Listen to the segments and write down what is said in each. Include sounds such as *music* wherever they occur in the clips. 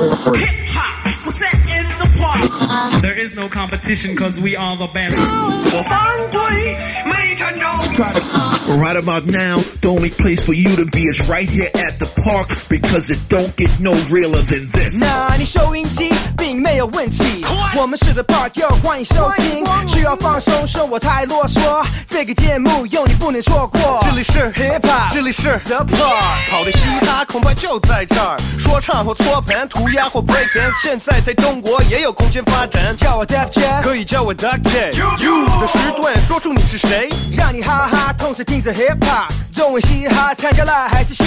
Hip hop was set in the park. There is no competition because we are the best. 我反对没成功。 Right about now, the only place for you to be is right here at the park because it don't get no realer than this. 那你收音机 并没有问题，我们是 The Park，又欢迎收听。需要放松，说我太啰嗦，这个节目有你不能错过。这里是 Hip Hop，这里是 The Park，好的嘻哈恐怕就在这儿，说唱或搓盘、涂鸦或 break dance，现在在中国也有空间发展。叫我 Def Jam，可以叫我 Duck J。You 的时段，说出你是谁。让你哈哈同时听着 Hip Hop，中文嘻哈参加了还是瞎？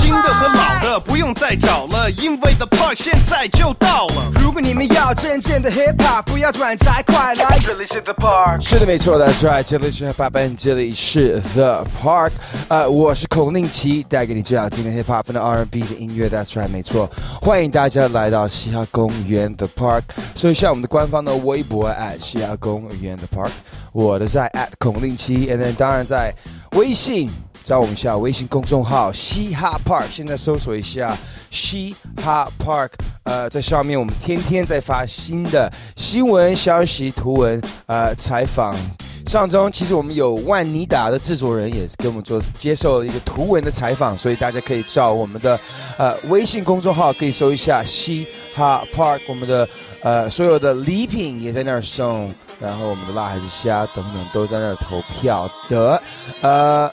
新的和老的不用再找了，因为 The Park 现在就到了。如果你们要真正的 Hip Hop，不要转载，快来这里是 The Park。是的，没错，That's right，这里是 Hip Hop 这里是 The Park，呃，我是孔令奇，带给你最好听的 Hip Hop 跟 R&B 的音乐，That's right，没错，欢迎大家来到嘻哈公园 The Park，搜一下我们的官方的微博 at 嘻哈公园 The Park，我的在 at 孔令奇，and then 当然在微信。找我们一下微信公众号嘻哈 Park，现在搜索一下嘻哈 Park，呃，在上面我们天天在发新的新闻消息、图文、呃采访。上周其实我们有万妮达的制作人也是跟我们做接受了一个图文的采访，所以大家可以到我们的呃微信公众号可以搜一下嘻哈 Park，我们的呃所有的礼品也在那儿送，然后我们的辣还是虾等等都在那儿投票的，呃。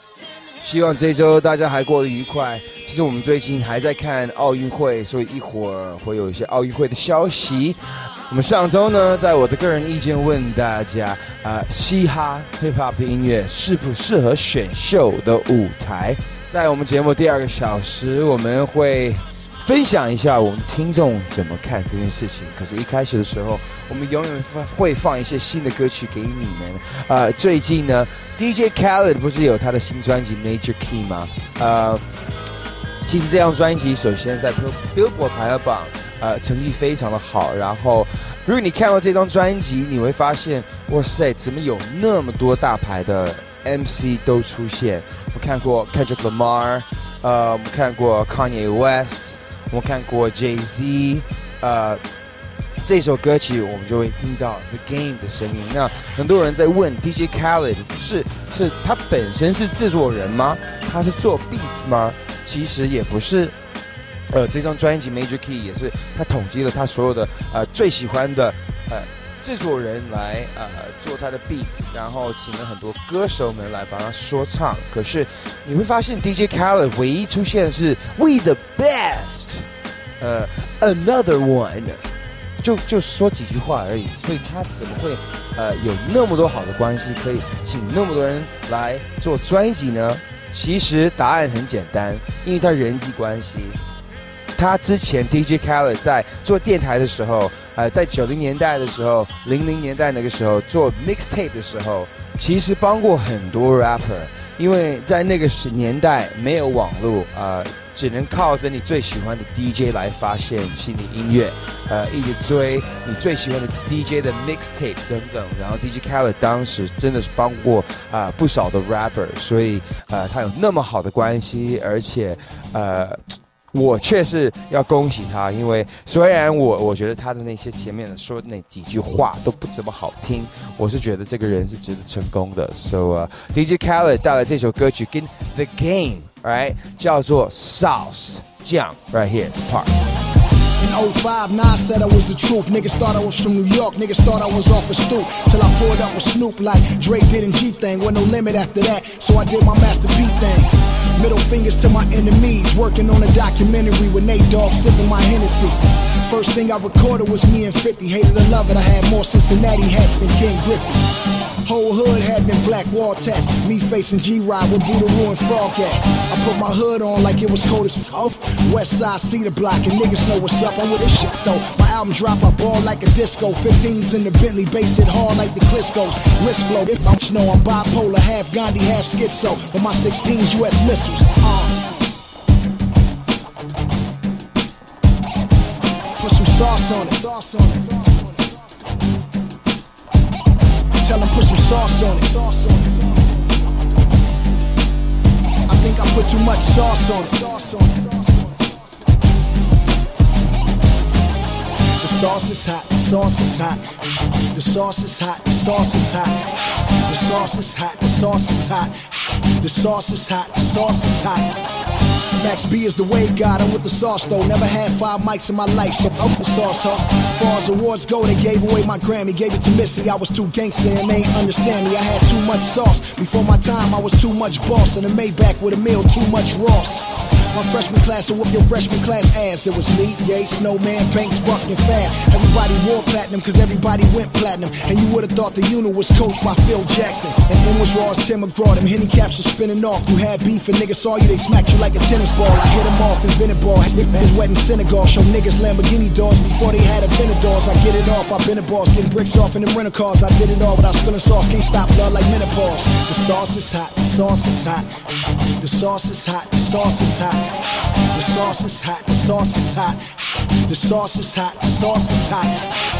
希望这周大家还过得愉快。其实我们最近还在看奥运会，所以一会儿会有一些奥运会的消息。我们上周呢，在我的个人意见问大家，啊、嘻哈 hip hop 的音乐适不适合选秀的舞台？在我们节目第二个小时，我们会分享一下我们听众怎么看这件事情。可是，一开始的时候，我们永远放会放一些新的歌曲给你们。呃，最近呢，DJ Khaled 不是有他的新专辑《Major Key》吗？呃，其实这张专辑首先在 Billboard 排行榜，呃，成绩非常的好。然后，如果你看到这张专辑，你会发现，哇塞，怎么有那么多大牌的 MC 都出现？我看过 Kendrick Lamar，呃，我们看过 Kanye West，我们看过 Jay Z，呃。这首歌曲我们就会听到 The Game 的声音。那很多人在问 DJ Khaled 是是他本身是制作人吗？他是做 beats 吗？其实也不是。呃，这张专辑 Major Key 也是他统计了他所有的呃最喜欢的呃制作人来呃做他的 beats，然后请了很多歌手们来帮他说唱。可是你会发现 DJ Khaled 唯一出现的是 We the Best，呃，Another One。就就说几句话而已，所以他怎么会呃有那么多好的关系，可以请那么多人来做专辑呢？其实答案很简单，因为他人际关系。他之前 DJ Khaled 在做电台的时候，呃，在九零年代的时候，零零年代那个时候做 mixtape 的时候，其实帮过很多 rapper，因为在那个时年代没有网络，呃，只能靠着你最喜欢的 DJ 来发现新的音乐，呃，一直追你最喜欢的 DJ 的 mixtape 等等。然后 DJ Khaled 当时真的是帮过啊、不少的 rapper，所以呃，他有那么好的关系，而且呃。我却是要恭喜他，因为虽然我我觉得他的那些前面的说那几句话都不怎么好听，我是觉得这个人是值得成功的。So、DJ Khaled 带来这首歌曲跟 The Game，right，叫做 Sauce 酱，right here part。In 05, Nas said I was the truth. Niggas thought I was from New York. Niggas thought I was off a stoop. Till I pulled up with Snoop like Dre did in G thing. With no limit after that. So I did my Master P thing. Middle fingers to my enemies. Working on a documentary with Nate Dogg sipping my Hennessy. First thing I recorded was me and 50. Hated to love it. I had more Cincinnati hats than Ken Griffey. Whole hood had been black wall tats. Me facing G-Ride with Buddha and Frog at. I put my hood on like it was cold as f- West side cedar block and niggas know what's up. I'm with this shit though. My album drop, I ball like a disco. 15s in the Bentley, bass it hard like the Clisco's. Risk low, if I'm snow, I'm bipolar, half Gandhi, half schizo. With my 16s, US missiles. Uh. Put some sauce on it. Sauce on it. Tell them put some sauce on it. I think I put too much sauce on it. It. sauce is hot, the sauce is hot. The sauce is hot, the sauce is hot. The sauce is hot, the sauce is hot. The sauce is hot, the sauce is hot. Max B is the way God, I'm with the sauce though. Never had five mics in my life, so I'm for sauce, huh? Far as awards go, they gave away my Grammy, gave it to Missy. I was too gangster and they ain't understand me. I had too much sauce. Before my time, I was too much boss. And a Maybach with a meal, too much Ross. My freshman class will whoop your freshman class ass. It was me, Yates, Snowman, Banks, Buck, and Fab. Everybody wore platinum because everybody went platinum. And you would have thought the unit was coached by Phil Jackson. And M was Ross, Tim McGraw. Them Henny caps were spinning off. You had beef and niggas saw you, they smacked you like a tennis ball. I hit them off, invented ball. His wet in Senegal. Show niggas Lamborghini doors before they had doors. I get it off, I've been a boss. Getting bricks off in them rental cars. I did it all without spilling sauce. Can't stop blood like menopause. The sauce is hot, the sauce is hot. *sighs* The sauce is hot, the sauce is hot. The sauce is hot, the sauce is hot. The sauce is hot, the sauce is hot.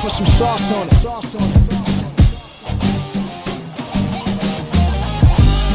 Put some sauce on it. Sauce on it.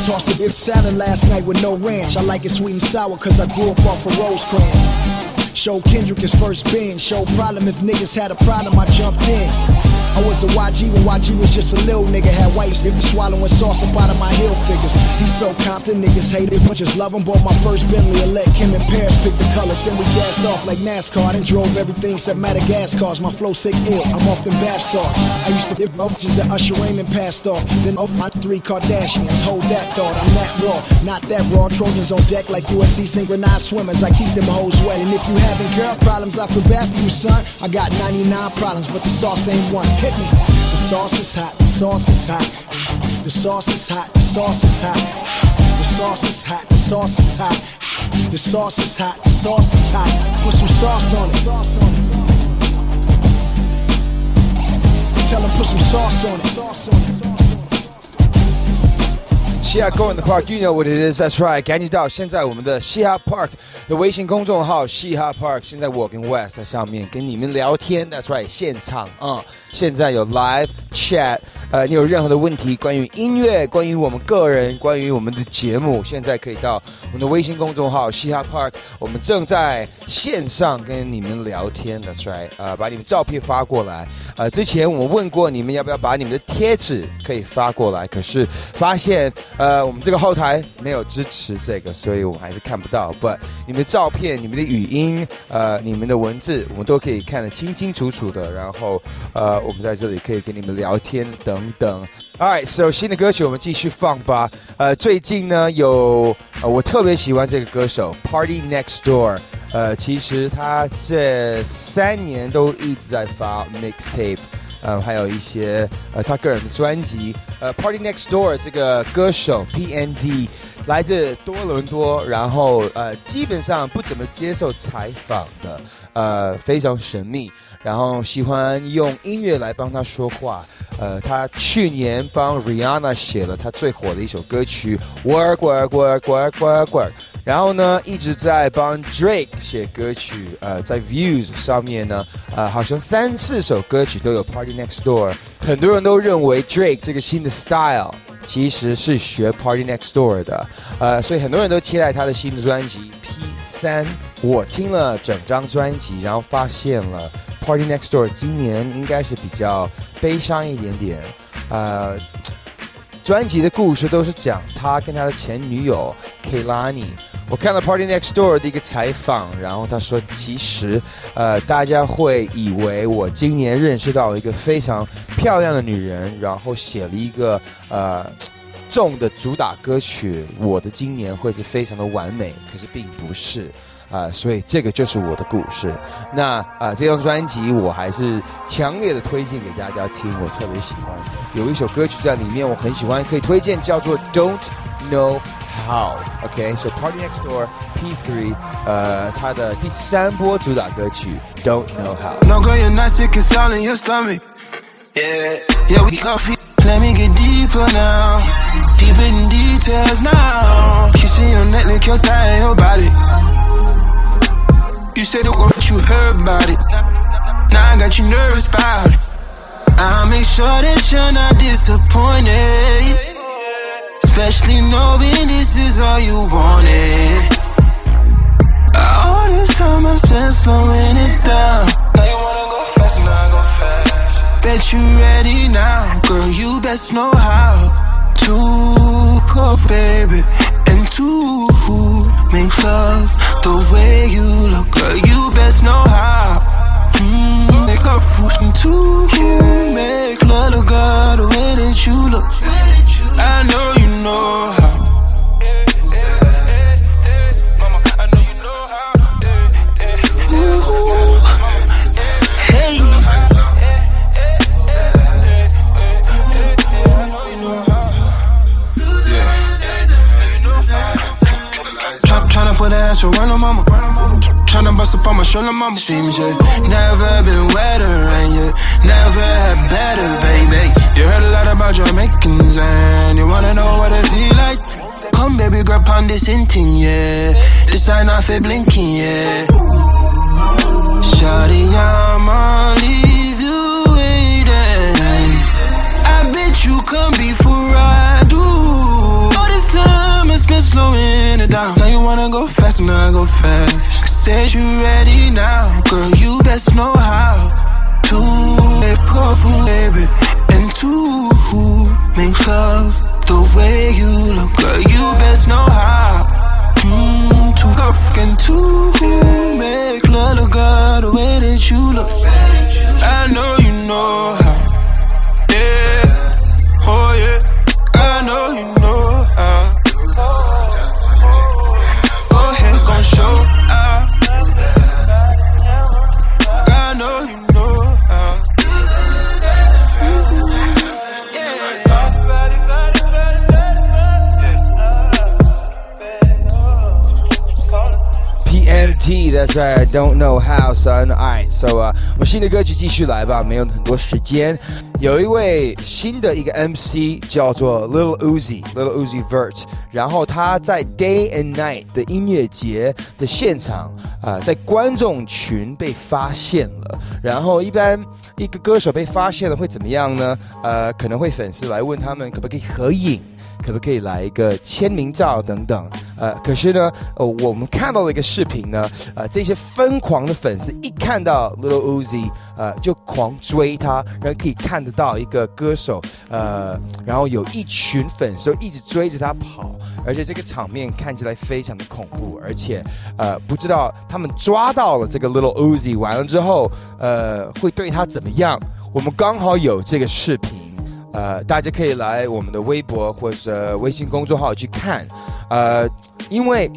Tossed a bit salad last night with no ranch. I like it sweet and sour cause I grew up off of Rosecrans. Show Kendrick his first bin. Show problem if niggas had a problem, I jumped in. I was a YG when YG was just a little nigga. Had whites, they be swallowing sauce up out of my heel figures. He's so Compton, niggas hate it, but just love him. Bought my first Bentley and let Kim and Paris pick the colors. Then we gassed off like NASCAR and drove everything except Madagascar's. My flow sick ill, I'm off them bath sauce. I used to flip off just the Usher Raymond passed off. Then off my three Kardashians. Hold that thought, I'm that raw, not that raw. Trojans on deck like USC synchronized swimmers. I keep them hoes wet. And if you having girl problems, I feel bad for you, son. I got 99 problems, but the sauce ain't one Hit me. The sauce is hot, the sauce is hot. The sauce is hot, the sauce is hot. The sauce is hot, the sauce is hot. The sauce is hot, the sauce is hot. Put some sauce on it. Tell them put some sauce on it. Sauce on it. 嘻哈 Go in the Park，You know what it is，That's right。赶紧到现在我们的嘻哈 Park 的微信公众号嘻哈 Park，现在我跟 West 在上面跟你们聊天，That's right，现场啊， 现在有 Live Chat，呃，你有任何的问题，关于音乐，关于我们个人，关于我们的节目，现在可以到我们的微信公众号嘻哈 Park，我们正在线上跟你们聊天，That's right，呃，把你们照片发过来，呃，之前我问过你们要不要把你们的贴纸可以发过来，可是发现。呃，我们这个后台没有支持这个，所以我们还是看不到。But 你们的照片、你们的语音、呃，你们的文字，我们都可以看得清清楚楚的。然后，呃，我们在这里可以跟你们聊天等等。All right, so 新的歌曲我们继续放吧。呃，最近呢有，呃，我特别喜欢这个歌手 Party Next Door。呃，其实他这三年都一直在发 mixtape。呃，还有一些呃，他个人的专辑，呃，Party Next Door 这个歌手 PND 来自多伦多，然后呃，基本上不怎么接受采访的，呃，非常神秘，然后喜欢用音乐来帮他说话，呃，他去年帮 Rihanna 写了他最火的一首歌曲 Work Work Work Work Work Work。然后呢，一直在帮 Drake 写歌曲，呃，在 Views 上面呢，呃，好像三四首歌曲都有 Party Next Door。很多人都认为 Drake 这个新的 style 其实是学 Party Next Door 的，呃，所以很多人都期待他的新的专辑 P 三。我听了整张专辑，然后发现了 Party Next Door 今年应该是比较悲伤一点点，呃。专辑的故事都是讲他跟他的前女友 Kelani。我看了 Party Next Door 的一个采访，然后他说，其实，呃，大家会以为我今年认识到一个非常漂亮的女人，然后写了一个呃重的主打歌曲，我的今年会是非常的完美，可是并不是。啊，所以这个就是我的故事。那啊，这张专辑我还是强烈的推荐给大家听，我特别喜欢。有一首歌曲在里面我很喜欢，可以推荐，叫做《Don't Know How》。OK，so Party Next Door P3，呃，他的第三波主打歌曲《Don't Know How》。No girl, you're not sick, it's all in your stomach. Yeah, yeah, we got feet. Let me get deeper now, deeper in details now. Kissing your neck, lick your thigh, your body. You said it was you heard about it. Now I got you nervous about it. I'll make sure that you're not disappointed. Especially knowing this is all you wanted. All this time I spent slowing it down. Now you wanna go fast and I go fast. Bet you ready now, girl. You best know how to go, baby, and to make love the way you look, girl. You best know how. Mm, make a fruit to make love, girl, the way that you look. I know you know how. Tryna put that ass around her mama. Tryna bust up on my shoulder, mama. Seems you never been wetter, and you never had better, baby. You heard a lot about Jamaicans, and you wanna know what it feel like. Come, baby, grab on this thing, yeah. This sign off it blinking, yeah. Shawty, I'ma leave fast. Said you ready now, girl. You best know how to make love, baby, and to make love the way you look, girl. You best know how. Mm, to fucking to make love, girl, the way that you look. I know you know how. That's right I don't know how son. Alright so 啊、我们新的歌曲继续来吧没有很多时间。有一位新的一个 MC 叫做 Little Uzi Little Uzi Vert 然后他在 Day and Night 的音乐节的现场啊、在观众群被发现了。然后一般一个歌手被发现了会怎么样呢？呃可能会粉丝来问他们可不可以合影可不可以来一个签名照等等？呃，可是呢，呃，我们看到了一个视频呢，呃，这些疯狂的粉丝一看到 Little Uzi，呃，就狂追他，然后可以看得到一个歌手，呃，然后有一群粉丝一直追着他跑，而且这个场面看起来非常的恐怖，而且呃，不知道他们抓到了这个 Little Uzi 完了之后，呃，会对他怎么样？我们刚好有这个视频。呃，大家可以来我们的微博或者微信公众号去看，呃，因为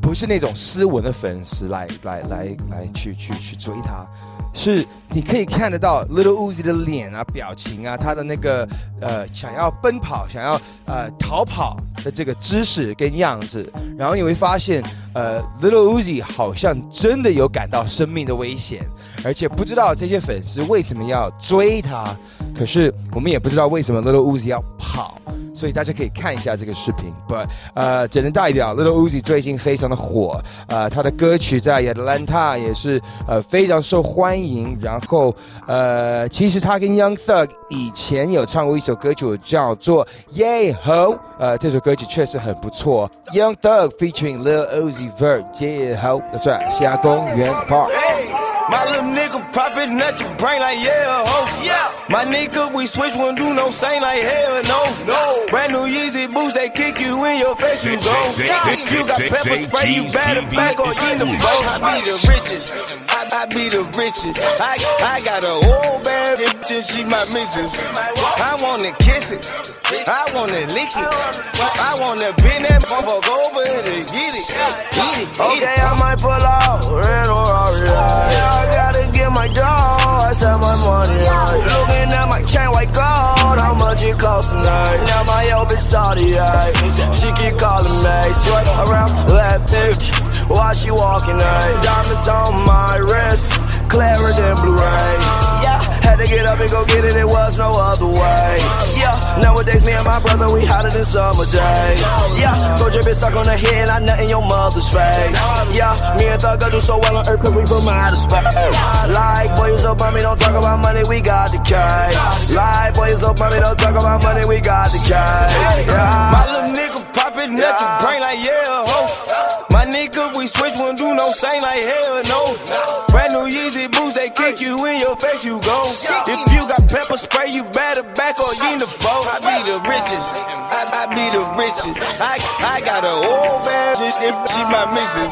不是那种斯文的粉丝来来来来去去去追他，是你可以看得到 Little Uzi 的脸啊、表情啊，他的那个呃想要奔跑、想要呃逃跑的这个姿势跟样子，然后你会发现，呃，Little Uzi 好像真的有感到生命的危险，而且不知道这些粉丝为什么要追他，可是我们也不知道为什么 Little Uzi 要跑，所以大家可以看一下这个视频。But 呃，只能代表 Little Uzi 最近非常的火，呃，他的歌曲在 Atlanta 也是呃非常受欢迎。然后呃，其实他跟 Young Thug 以前有唱过一首歌曲叫做 Yeah Ho，呃，这首歌曲确实很不错。Young Thug featuring Little Uzi Vert Yeah Ho，That's right，西雅公园 Park。 My little nigga poppin' at your brain like yeah, ho. Yeah. My nigga, we switch, won't do no same like hell no. No. Brand new Yeezy boots, they kick you in your face, you go. Say, say, Yeah. say, You got say, pepper say, spray, you G's better TV back or you in the boat. I be the richest. I, be the richest. I, I got a old bad bitch and she my missus. I wanna kiss it. I wanna lick it. I wanna bend that motherfucker over and get it. Eat it. Okay, I might pull out red or. Yeah, I gotta get my dog. I spend my money. Yeah. Looking at my chain white gold. How much it cost tonight? Now my old bitch Saudi. She keep calling me. Sweat around that bitch. While she walking, ayy. Diamonds on my wrist, clearer than Blu-ray. Yeah, had to get up and go get it. It was no other way. Yeah, nowadays me and my brother we hotter than summer days. Yeah, told your bitch suck on the head and I nut in your mother's face. Yeah, me and Thugger do so well on earth cause we from outer space. Like boys up on me, don't talk about money, we got the cash. Like boys up on me, don't talk about money, we got the cash. My little nigga poppin' at your brain like yeah, don't sing like hell no. Brand new Yeezy boots, they kick you in your face, you go. If you got pepper spray, you better back or you in the boat. I be the richest, I, I be the richest. I, I got a old bad bitch, she my missus.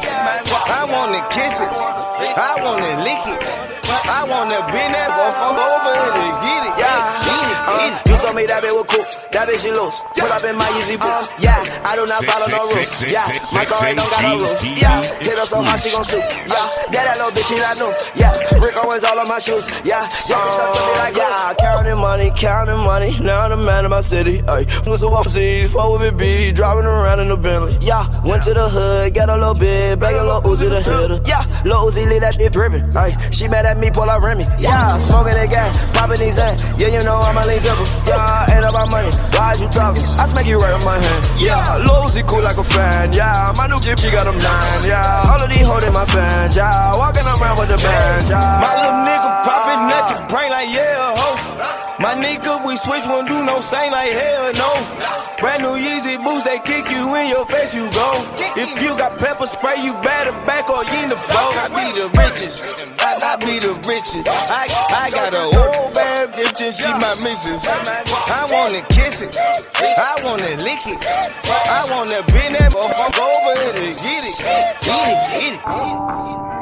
I wanna kiss it, I wanna lick it. I wanna be that boy I'm over it and get it. Yeah, get it, get it. Told me that bitch was cool, that bitch she loose. Pull up in my Yeezy boots. Um, yeah, I do not follow no rules. Yeah, my car ain't don't got no rules. Yeah, hit her so hard she gon' shoot. Yeah, yeah, that little bitch she not new. Yeah, Rick Owens all on my shoes. Yeah, yeah, bitch stuck to me like um, yeah. Counting money, counting money. Now I'm the man of my city. Ay, from the overseas, fuck with me, B, driving around in the Bentley. Yeah, went to the hood, got a little bit, bag a little Uzi to hit her. Yeah, little Uzi leave that shit dripping. Ay, she mad at me, pull out Remy. Yeah, smoking that gas, popping these in. Yeah, you know I'm a lean simple. Yeah, ain't about money. Why you talking? I smack you right on my hand. Yeah, Uzi cool like a fan. Yeah, my new Jeep, she got them nine. Yeah, all of these holding my fans. Yeah, walking around with the band. Yeah, My little nigga popping at your brain like yeah, ho. My nigga, we switch, won't do no same like hell no. Brand new Yeezy boots, they kick you in your face, you go. If you got pepper spray, you better back or you in the foe. I be the richest. I, I be the richest. I, I got a old bad bitch and she my missus. I wanna kiss it. I wanna lick it. I wanna bend that from over and get it. Get it, get it, get it.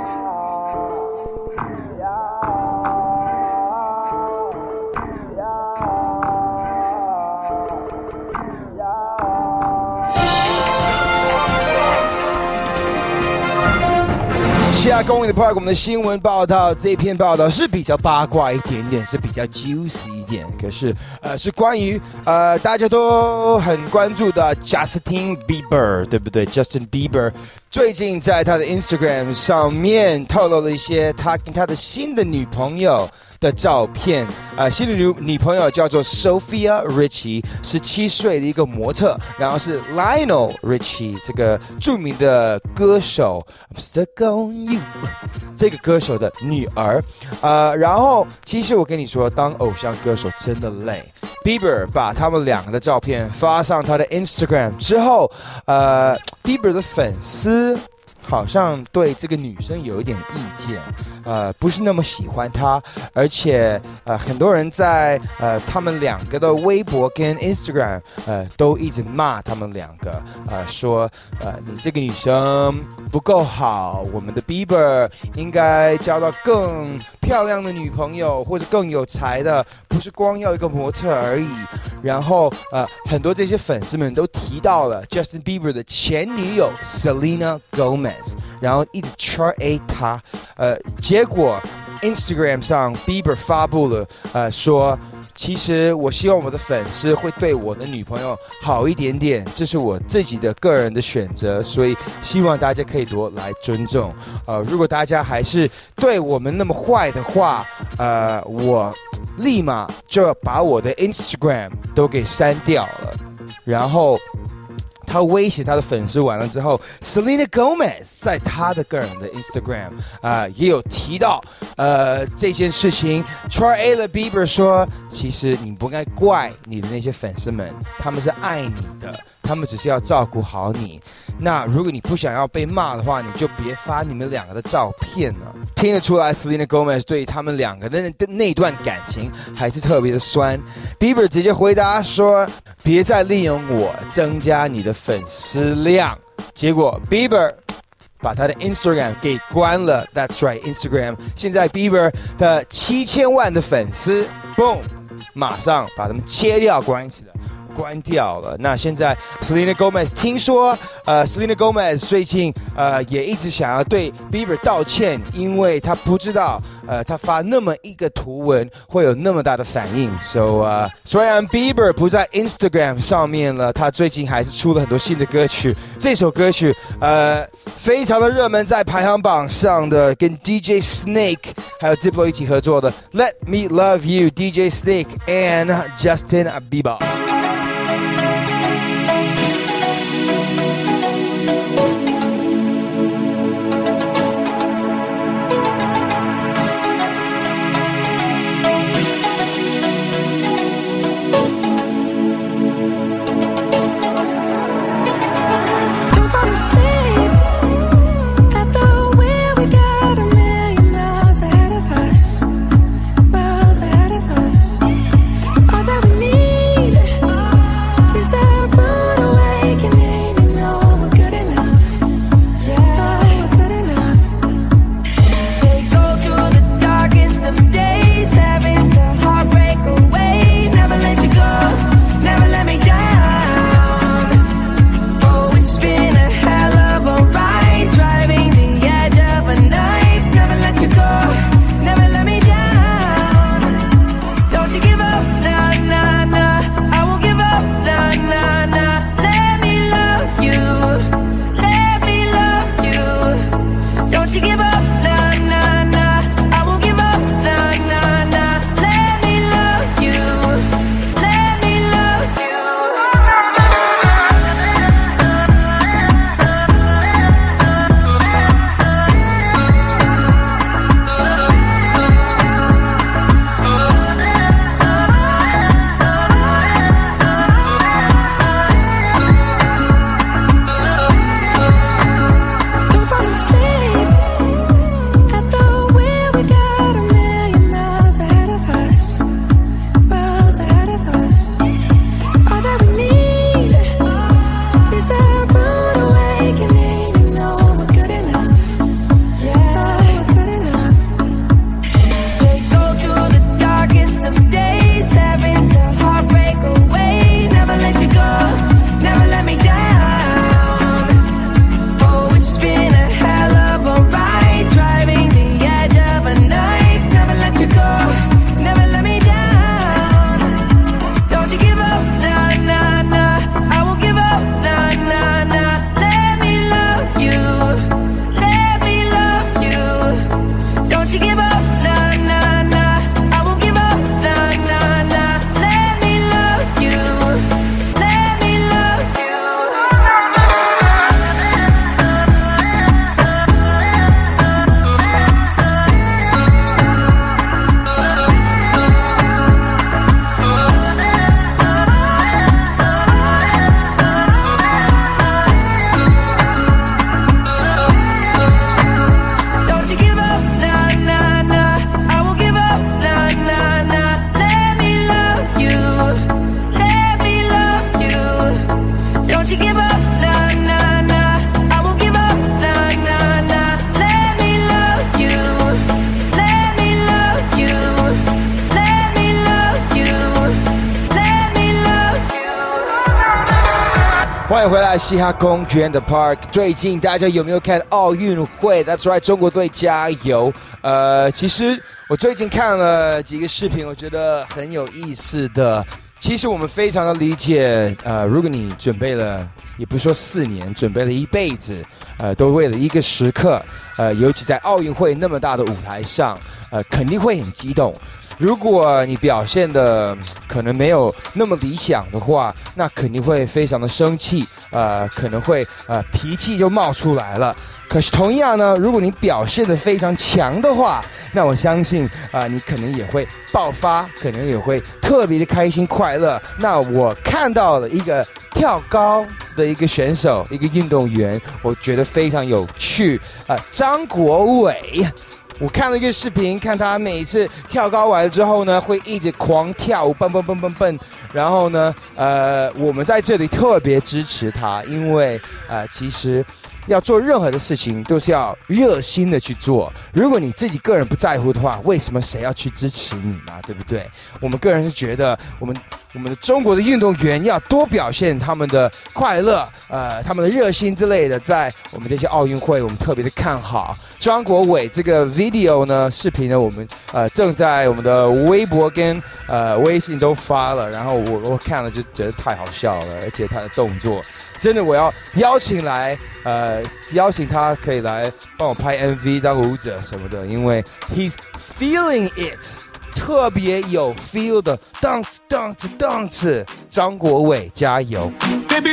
第二公里的 Park，我们的新闻报道这篇报道是比较八卦一点点，是比较 juicy 一点，可是呃是关于呃大家都很关注的 Justin Bieber，对不对？Justin Bieber 最近在他的 Instagram 上面透露了一些他跟他的新的女朋友。的照片，呃，新的女女朋友叫做 Sophia Richie，十七岁的一个模特，然后是 Lionel Richie 这个著名的歌手，I'm stuck on you *laughs* 这个歌手的女儿，呃，然后其实我跟你说，当偶像歌手真的累。Bieber 把他们两个的照片发上他的 Instagram 之后，呃，Bieber 的粉丝。好像对这个女生有一点意见，呃，不是那么喜欢她，而且呃，很多人在呃他们两个的微博跟 Instagram 呃都一直骂他们两个，呃说呃你这个女生不够好，我们的 Bieber 应该交到更漂亮的女朋友或者更有才的，不是光要一个模特而已。然后呃很多这些粉丝们都提到了 Justin Bieber 的前女友 Selena Gomez。然后一直圈 A 他，呃，结果 Instagram 上 Bieber 发布了，呃，说其实我希望我的粉丝会对我的女朋友好一点点，这是我自己的个人的选择，所以希望大家可以多来尊重。呃，如果大家还是对我们那么坏的话，呃，我立马就要把我的 Instagram 都给删掉了，然后。他威胁他的粉丝完了之后，Selena Gomez 在他的个人的 Instagram 啊、也有提到呃这件事情。Troy A. Bieber 说，其实你不该怪你的那些粉丝们，他们是爱你的，他们只是要照顾好你。那如果你不想要被骂的话，你就别发你们两个的照片了。听得出来，Selena Gomez 对他们两个的那那段感情还是特别的酸。Bieber 直接回答说：“别再利用我增加你的粉丝量。”结果 Bieber 把他的 Instagram 给关了。That's right，Instagram 现在 Bieber 的七千万的粉丝，boom，马上把他们切掉关系了。关掉了。那现在 Selena Gomez 听说，呃，Selena Gomez 最近呃也一直想要对 Bieber 道歉，因为他不知道，呃，他发那么一个图文会有那么大的反应。So 呃，虽然 Bieber 不在 Instagram 上面了，他最近还是出了很多新的歌曲。这首歌曲呃非常的热门，在排行榜上的，跟 DJ Snake 还有 Diplo 一起合作的 Let Me Love You，DJ Snake and Justin Bieber。嘻哈公园的 Park。最近大家有没有看奥运会？That's right，中国队加油！呃，其实我最近看了几个视频，我觉得很有意思的。其实我们非常的理解，呃，如果你准备了，也不是说四年，准备了一辈子，呃，都为了一个时刻，呃，尤其在奥运会那么大的舞台上，呃，肯定会很激动。如果你表现的可能没有那么理想的话，那肯定会非常的生气，呃，可能会呃脾气就冒出来了。可是同样呢，如果你表现的非常强的话，那我相信啊，你可能也会爆发，可能也会特别的开心快乐。那我看到了一个跳高的一个选手，一个运动员，我觉得非常有趣啊，张国伟。我看了一个视频，看他每次跳高完了之后呢，会一直狂跳，蹦蹦蹦蹦蹦。然后呢，呃，我们在这里特别支持他，因为呃，其实。要做任何的事情，都是要热心的去做。如果你自己个人不在乎的话，为什么谁要去支持你呢？对不对？我们个人是觉得，我们我们的中国的运动员要多表现他们的快乐，呃，他们的热心之类的，在我们这些奥运会，我们特别的看好张国伟这个 video 呢，视频呢，我们呃正在我们的微博跟呃微信都发了，然后我我看了就觉得太好笑了，而且他的动作。真的，我要邀请来，呃，邀请他可以来帮我拍 MV 当舞者什么的，因为 he's feeling it，特别有 feel 的 dance dance dance，张国伟加油！Baby。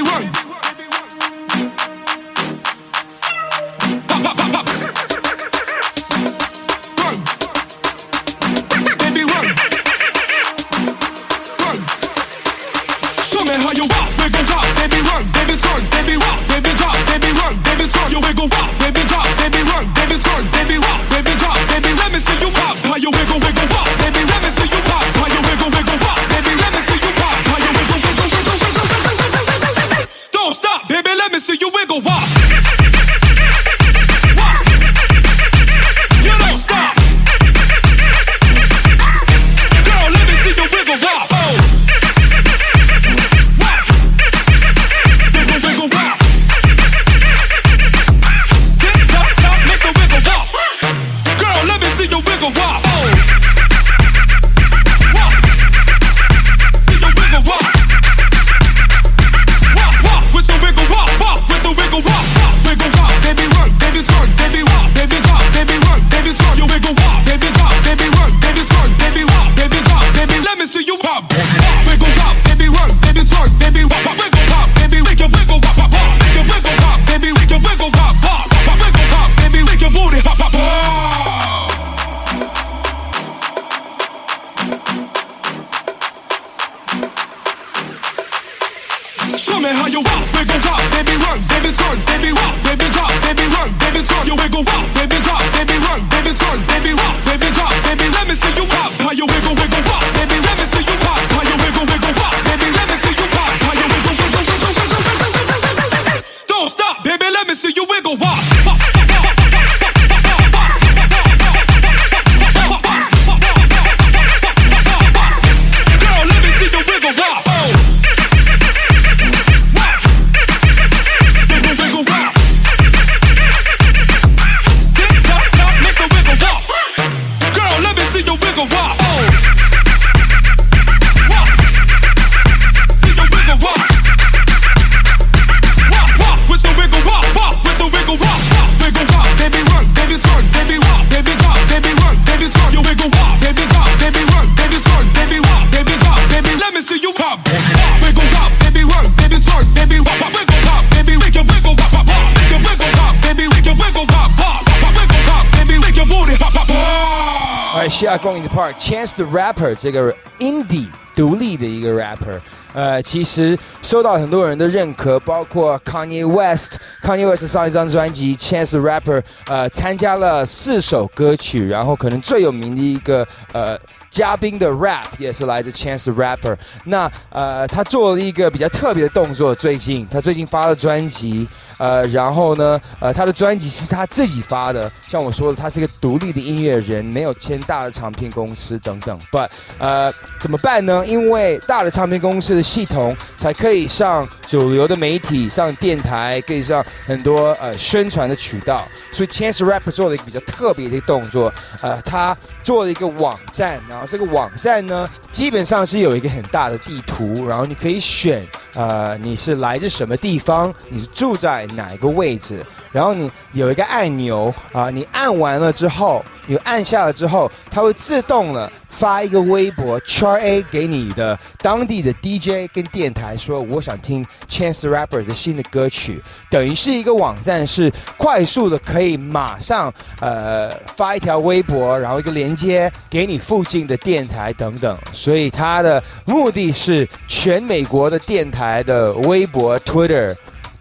Chance the Rapper 这个 indie 独立的一个 rapper，呃，其实受到很多人的认可，包括 Kanye West，Kanye West 上一张专辑 Chance the Rapper，呃，参加了四首歌曲，然后可能最有名的一个呃。嘉宾的 rap 也是来自 Chance Rapper。那呃，他做了一个比较特别的动作。最近他最近发了专辑，呃，然后呢，呃，他的专辑是他自己发的。像我说的，他是一个独立的音乐人，没有签大的唱片公司等等。But 呃，怎么办呢？因为大的唱片公司的系统，才可以上主流的媒体、上电台，可以上很多呃宣传的渠道。所以 Chance Rapper 做了一个比较特别的一个动作，呃，他做了一个网站，然后这个网站呢，基本上是有一个很大的地图，然后你可以选，呃，你是来自什么地方，你是住在哪一个位置，然后你有一个按钮啊、你按完了之后，你按下了之后，它会自动的发一个微博 Char A 给你的当地的 DJ 跟电台说，我想听 Chance the Rapper 的新的歌曲，等于是一个网站，是快速的可以马上呃发一条微博，然后一个连接给你附近的电台等等，所以它的目的是全美国的电台的微博 Twitter。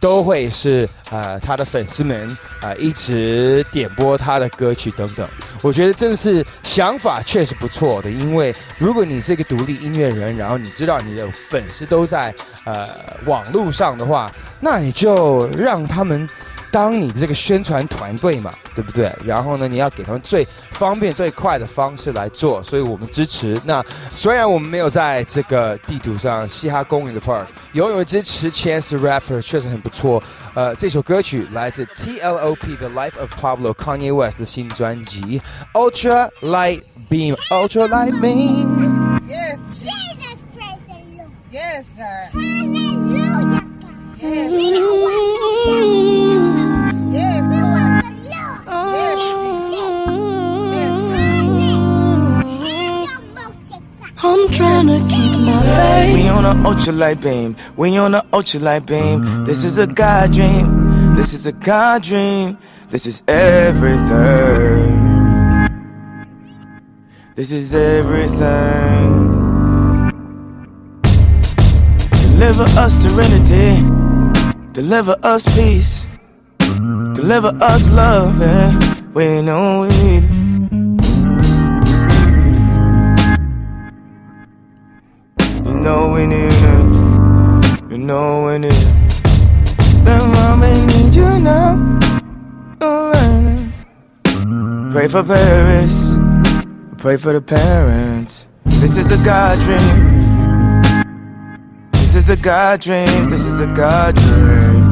都会是呃他的粉丝们啊、一直点播他的歌曲等等。我觉得真的是想法确实不错的，因为如果你是一个独立音乐人，然后你知道你的粉丝都在呃网络上的话，那你就让他们。当你的这个宣传团队嘛，对不对？然后呢，你要给他们最方便、最快的方式来做，所以我们支持。那虽然我们没有在这个地图上嘻哈公园的 park，永远支持 Chance the Rapper 确实很不错。呃，这首歌曲来自 T.L.O.P 的 Life of Pablo Kanye West 的新专辑 Ultra Light Beam Ultra Light Beam。Yes. Jesus praise the Lord. Yes, God. Hallelujah, God. Yes. I'm trying to keep my faith. We on a ultra light beam. We on a ultra light beam. This is a God dream. This is a God dream. This is everything. This is everything. Deliver us serenity. Deliver us peace. Deliver us love. And we know we need it. You know we need it. You know we need it. But mama need you now. Pray for Paris. Pray for the parents. This is a God dream. This is a God dream. This is a God dream.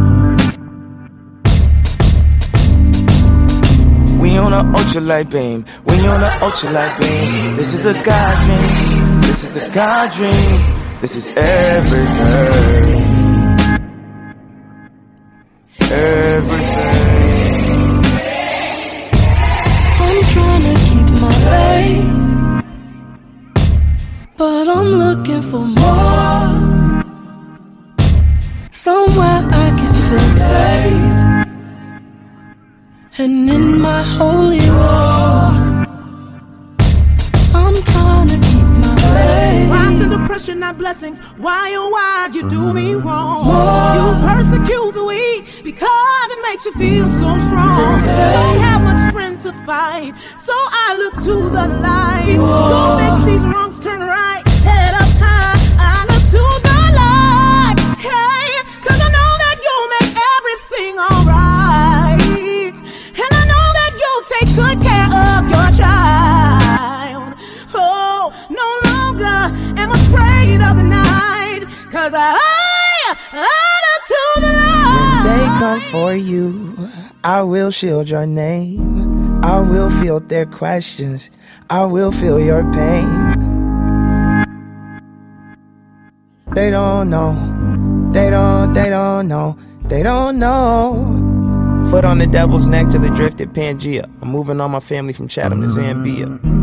We on a ultralight beam. We on a ultralight beam. This is a God dream. This is a God dream. This is everything. Everything. I'm trying to keep my faith. But I'm looking for more. And in my holy war, I'm trying to keep my faith. Why send depression, not blessings? Why, oh, why'd you do me wrong? More. You persecute the weak because it makes you feel so strong. Don't have much strength to fight, so I look to the light to make these wrongs turn right. Cause I, I to the light. They come for you. I will shield your name. I will field their questions. I will feel your pain. They don't know. They don't, they don't know. They don't know. Foot on the devil's neck till it drifted Pangea. I'm moving all my family from Chatham to Zambia.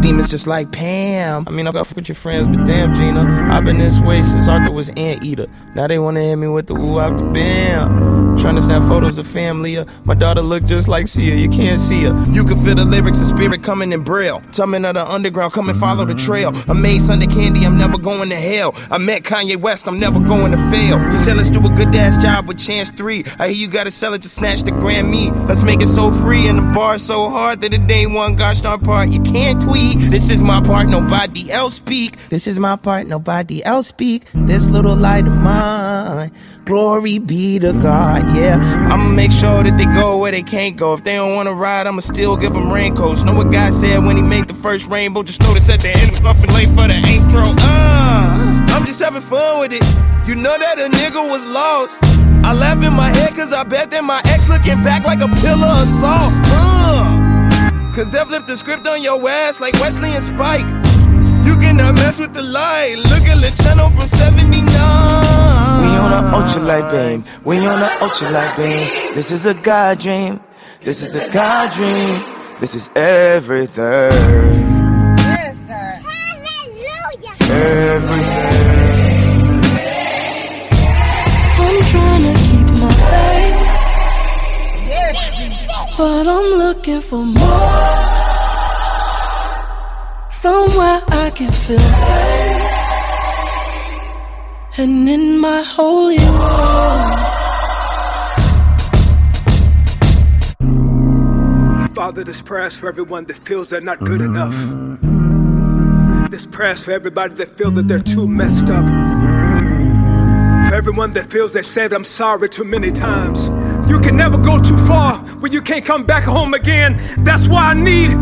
Demons just like Pam. I mean, I got fuck with your friends, but damn, Gina. I've been this way since Arthur was Anteater. Now they wanna hit me with the woo the bam. Trying to send photos of family. uh, My daughter look just like Sia. You can't see her. You can feel the lyrics, the spirit coming in braille. Tumbling of the underground, come and follow the trail. I made Sunday candy, I'm never going to hell. I met Kanye West, I'm never going to fail. He said, let's do a good ass job with Chance 3. I hear you gotta sell it to snatch the Grammy. Let's make it so free and the bar so hard that it ain't one gosh darn part. You can't tweet. This is my part, nobody else speak. This is my part, nobody else speak. This little light of mine Glory be to God, yeah. I'ma make sure that they go where they can't go. If they don't wanna ride, I'ma still give them raincoats. Know what God said when he made the first rainbow? Just notice at the end, nothing late for the intro. Uh, I'm just having fun with it. You know that a nigga was lost. I laugh in my head cause I bet that my ex looking back like a pillar of salt. Uh, cause they flipped the script on your ass like Wesley and Spike. You cannot mess with the light. Look at the channel from 79. We on a ultralight beam. We on a ultralight beam. This is a God dream. This is a God dream. This is everything. Yes, God. Hallelujah. Everything. But I'm looking for more. Somewhere I can feel safe. And in my holy war. Father, this prayers for everyone that feels they're not good enough. This prayers for everybody that feels that they're too messed up. For everyone that feels they said I'm sorry too many times. You can never go too far when you can't come back home again. That's why I need.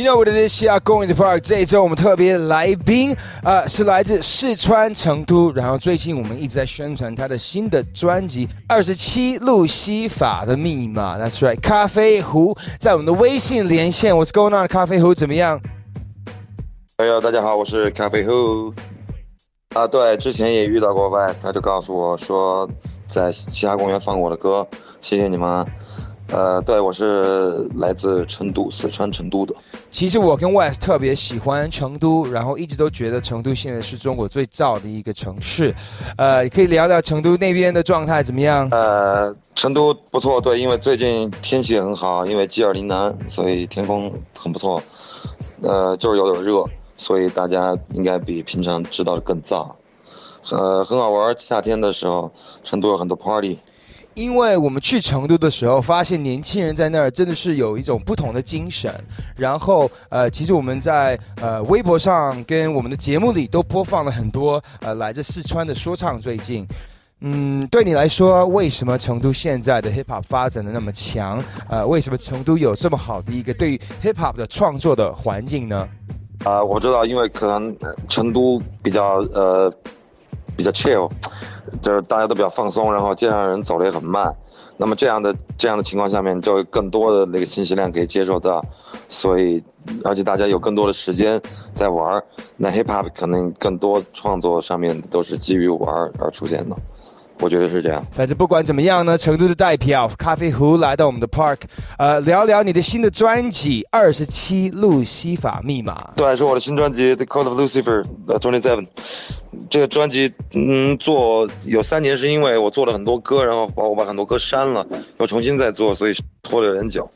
You know what it is? 要 Going the Park。这一周我们特别来宾，呃，是来自四川成都。然后最近我们一直在宣传他的新的专辑《二十七路西法的密码》。That's right，咖啡壶在我们的微信连线。What's going on？咖啡壶怎么样？哎呦，大家好，我是咖啡壶。啊，对，之前也遇到过 West，他就告诉我说在嘻哈公园放我的歌，谢谢你们。呃，对，我是来自成都，四川成都的。其实我跟 West 特别喜欢成都，然后一直都觉得成都现在是中国最燥的一个城市。呃，可以聊聊成都那边的状态怎么样？呃，成都不错，对，因为最近天气很好，因为 G 二零南，所以天空很不错。呃，就是有点热，所以大家应该比平常知道的更燥。呃，很好玩，夏天的时候，成都有很多 party。因为我们去成都的时候，发现年轻人在那儿真的是有一种不同的精神。然后，呃，其实我们在呃微博上跟我们的节目里都播放了很多呃来自四川的说唱。最近，嗯，对你来说，为什么成都现在的 hip hop 发展的那么强？呃，为什么成都有这么好的一个对于 hip hop 的创作的环境呢？啊、我知道，因为可能成都比较呃比较 chill，就是大家都比较放松，然后街上人走的也很慢。那么这样的这样的情况下面，就更多的那个信息量可以接受到，所以而且大家有更多的时间在玩。那 hip hop 可能更多创作上面都是基于玩而出现的，我觉得是这样。反正不管怎么样呢，成都的代表咖啡壶来到我们的 park，呃，聊聊你的新的专辑《二十七路西法密码》。对，是我的新专辑《The Code of Lucifer》的 Twenty Seven。这个专辑嗯做有三年，是因为我做了很多歌，然后把我把很多歌删了，又重新再做，所以拖了有点久。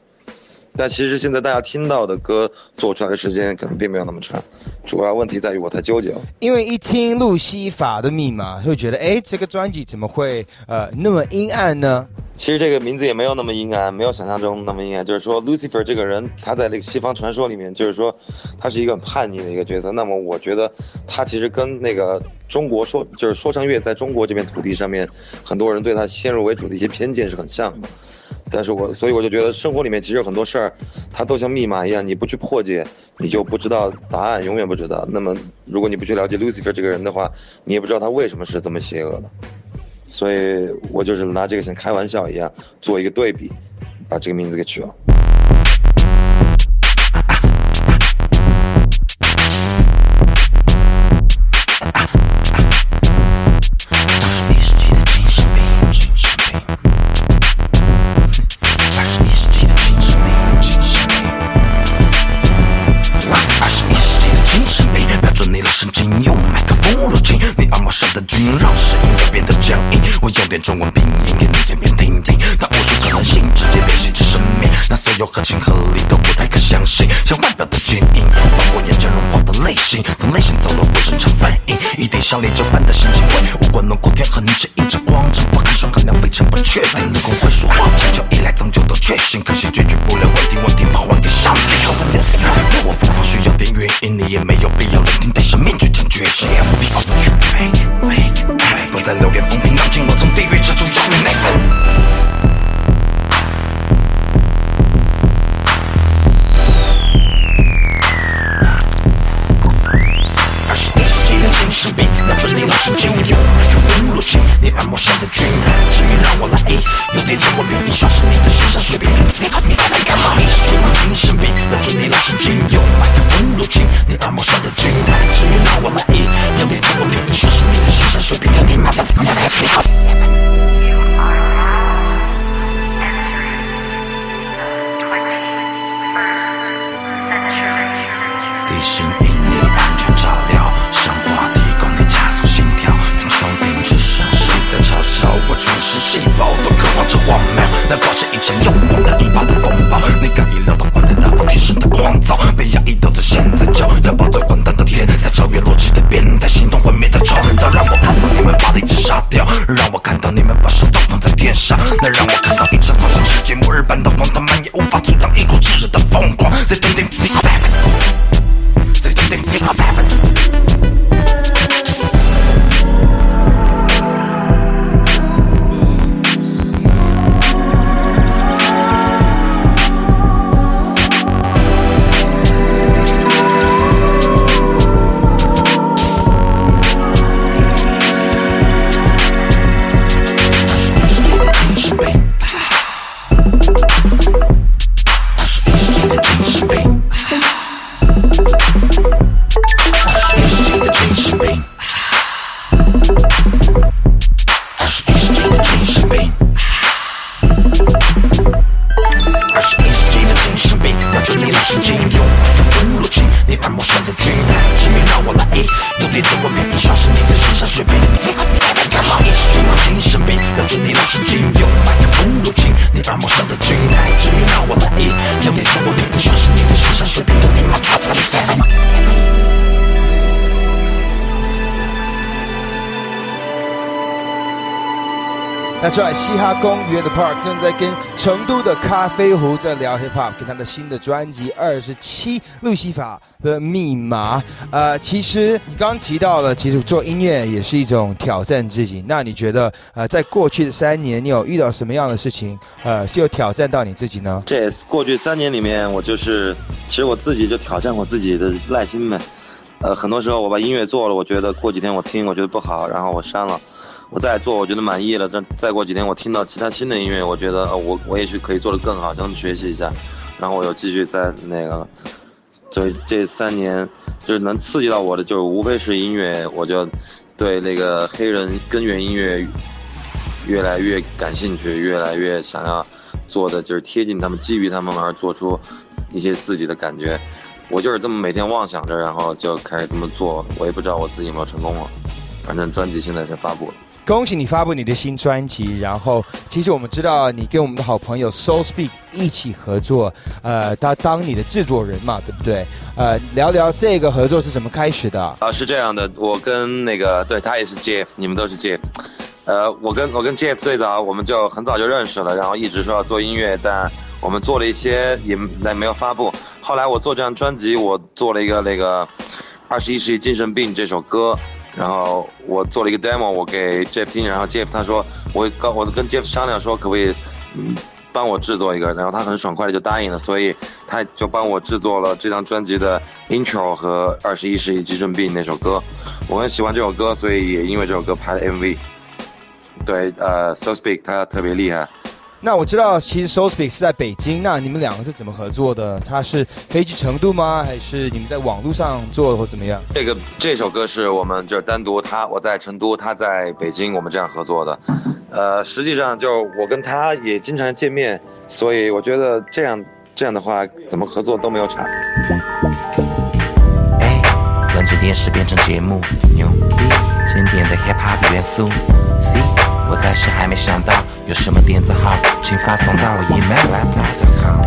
但其实现在大家听到的歌做出来的时间可能并没有那么长，主要问题在于我太纠结了。因为一听路西法的密码，会觉得哎，这个专辑怎么会呃那么阴暗呢？其实这个名字也没有那么阴暗，没有想象中那么阴暗。就是说，Lucifer 这个人，他在那个西方传说里面，就是说他是一个很叛逆的一个角色。那么我觉得他其实跟那个中国说，就是说唱乐在中国这片土地上面，很多人对他先入为主的一些偏见是很像的。但是我所以我就觉得生活里面其实有很多事儿，它都像密码一样，你不去破解，你就不知道答案，永远不知道。那么如果你不去了解 Lucifer 这个人的话，你也不知道他为什么是这么邪恶的。所以我就是拿这个像开玩笑一样做一个对比，把这个名字给取了。中文拼音给你随便听听，有合情合理都不太可相信，像外表的坚硬，把我眼睛融化的种类型，从内心走了我正常反应，一定像烈酒般的心情味，无关轮廓天和你指引着光，只不看双衡量非常不确定，能够会说话，长久以来终究都确信，可惜解决不了问题，问题跑完给上帝。我疯狂需要点原因，你也没有必要聆听，戴上面具讲决心。不再流言风平浪静，我从地狱撤出妖女内森。老神经，用麦克风入侵你耳膜上的菌态，致命让我来，有点中文病，你刷是你的身上水平，你在那干嘛？一世纪的精神病，拿着你老神经，用麦克风入侵你耳膜上的菌态，致命让我来，有点中文病，你刷是你的身上水平，你妈的，你在死。地心我？全是细胞都渴望着荒谬，来发现以前用光的引发的风暴。你敢意料到坏的大脑天生的狂躁，被压抑到的现在就要把最滚蛋的天，在超越逻辑的变态，行动毁灭的创造，让我看到你们把理智杀掉，让我看到你们把手都放在天上，那让我看到一场好像世界末日般的荒唐，蔓延无法阻挡一股炙热的疯狂，在顶顶 C seven。Say the things we all That's right，嘻哈公园的 Park 正在跟成都的咖啡壶在聊 Hip Hop，跟他的新的专辑《二十七路西法的密码》。呃，其实你刚提到了，其实做音乐也是一种挑战自己。那你觉得，呃，在过去的三年，你有遇到什么样的事情，呃，是有挑战到你自己呢？这也是过去三年里面，我就是其实我自己就挑战我自己的耐心呗。呃，很多时候我把音乐做了，我觉得过几天我听，我觉得不好，然后我删了。我再做，我觉得满意了。再再过几天，我听到其他新的音乐，我觉得，我我也许可以做得更好，想学习一下。然后我又继续在那个，所以这三年就是能刺激到我的，就是无非是音乐，我就对那个黑人根源音乐越来越感兴趣，越来越想要做的就是贴近他们，基于他们而做出一些自己的感觉。我就是这么每天妄想着，然后就开始这么做。我也不知道我自己有没有成功了，反正专辑现在是发布了。恭喜你发布你的新专辑，然后其实我们知道你跟我们的好朋友 Soul Speak 一起合作，呃，他当你的制作人嘛，对不对？呃，聊聊这个合作是怎么开始的？啊，是这样的，我跟那个对他也是 Jeff，你们都是 Jeff。呃，我跟我跟 Jeff 最早我们就很早就认识了，然后一直说要做音乐，但我们做了一些也但没有发布。后来我做这张专辑，我做了一个那个《二十一世纪精神病》这首歌。然后我做了一个 demo，我给 Jeff 听，然后 Jeff 他说，我跟我跟 Jeff 商量说，可不可以，嗯，帮我制作一个，然后他很爽快的就答应了，所以他就帮我制作了这张专辑的 intro 和《二十一世纪精神病》那首歌。我很喜欢这首歌，所以也因为这首歌拍了 MV。对，呃，So Speak 他特别厉害。那我知道，其实 Soul Speak 是在北京，那你们两个是怎么合作的？他是飞去成都吗？还是你们在网络上做或怎么样？这个这首歌是我们就是单独他我在成都，他在北京，我们这样合作的。呃，实际上就我跟他也经常见面，所以我觉得这样这样的话，怎么合作都没有差。专辑电视变成节目，牛逼！经典的 hip hop 元素但是还没想到有什么电子号请发送到 email laptop.com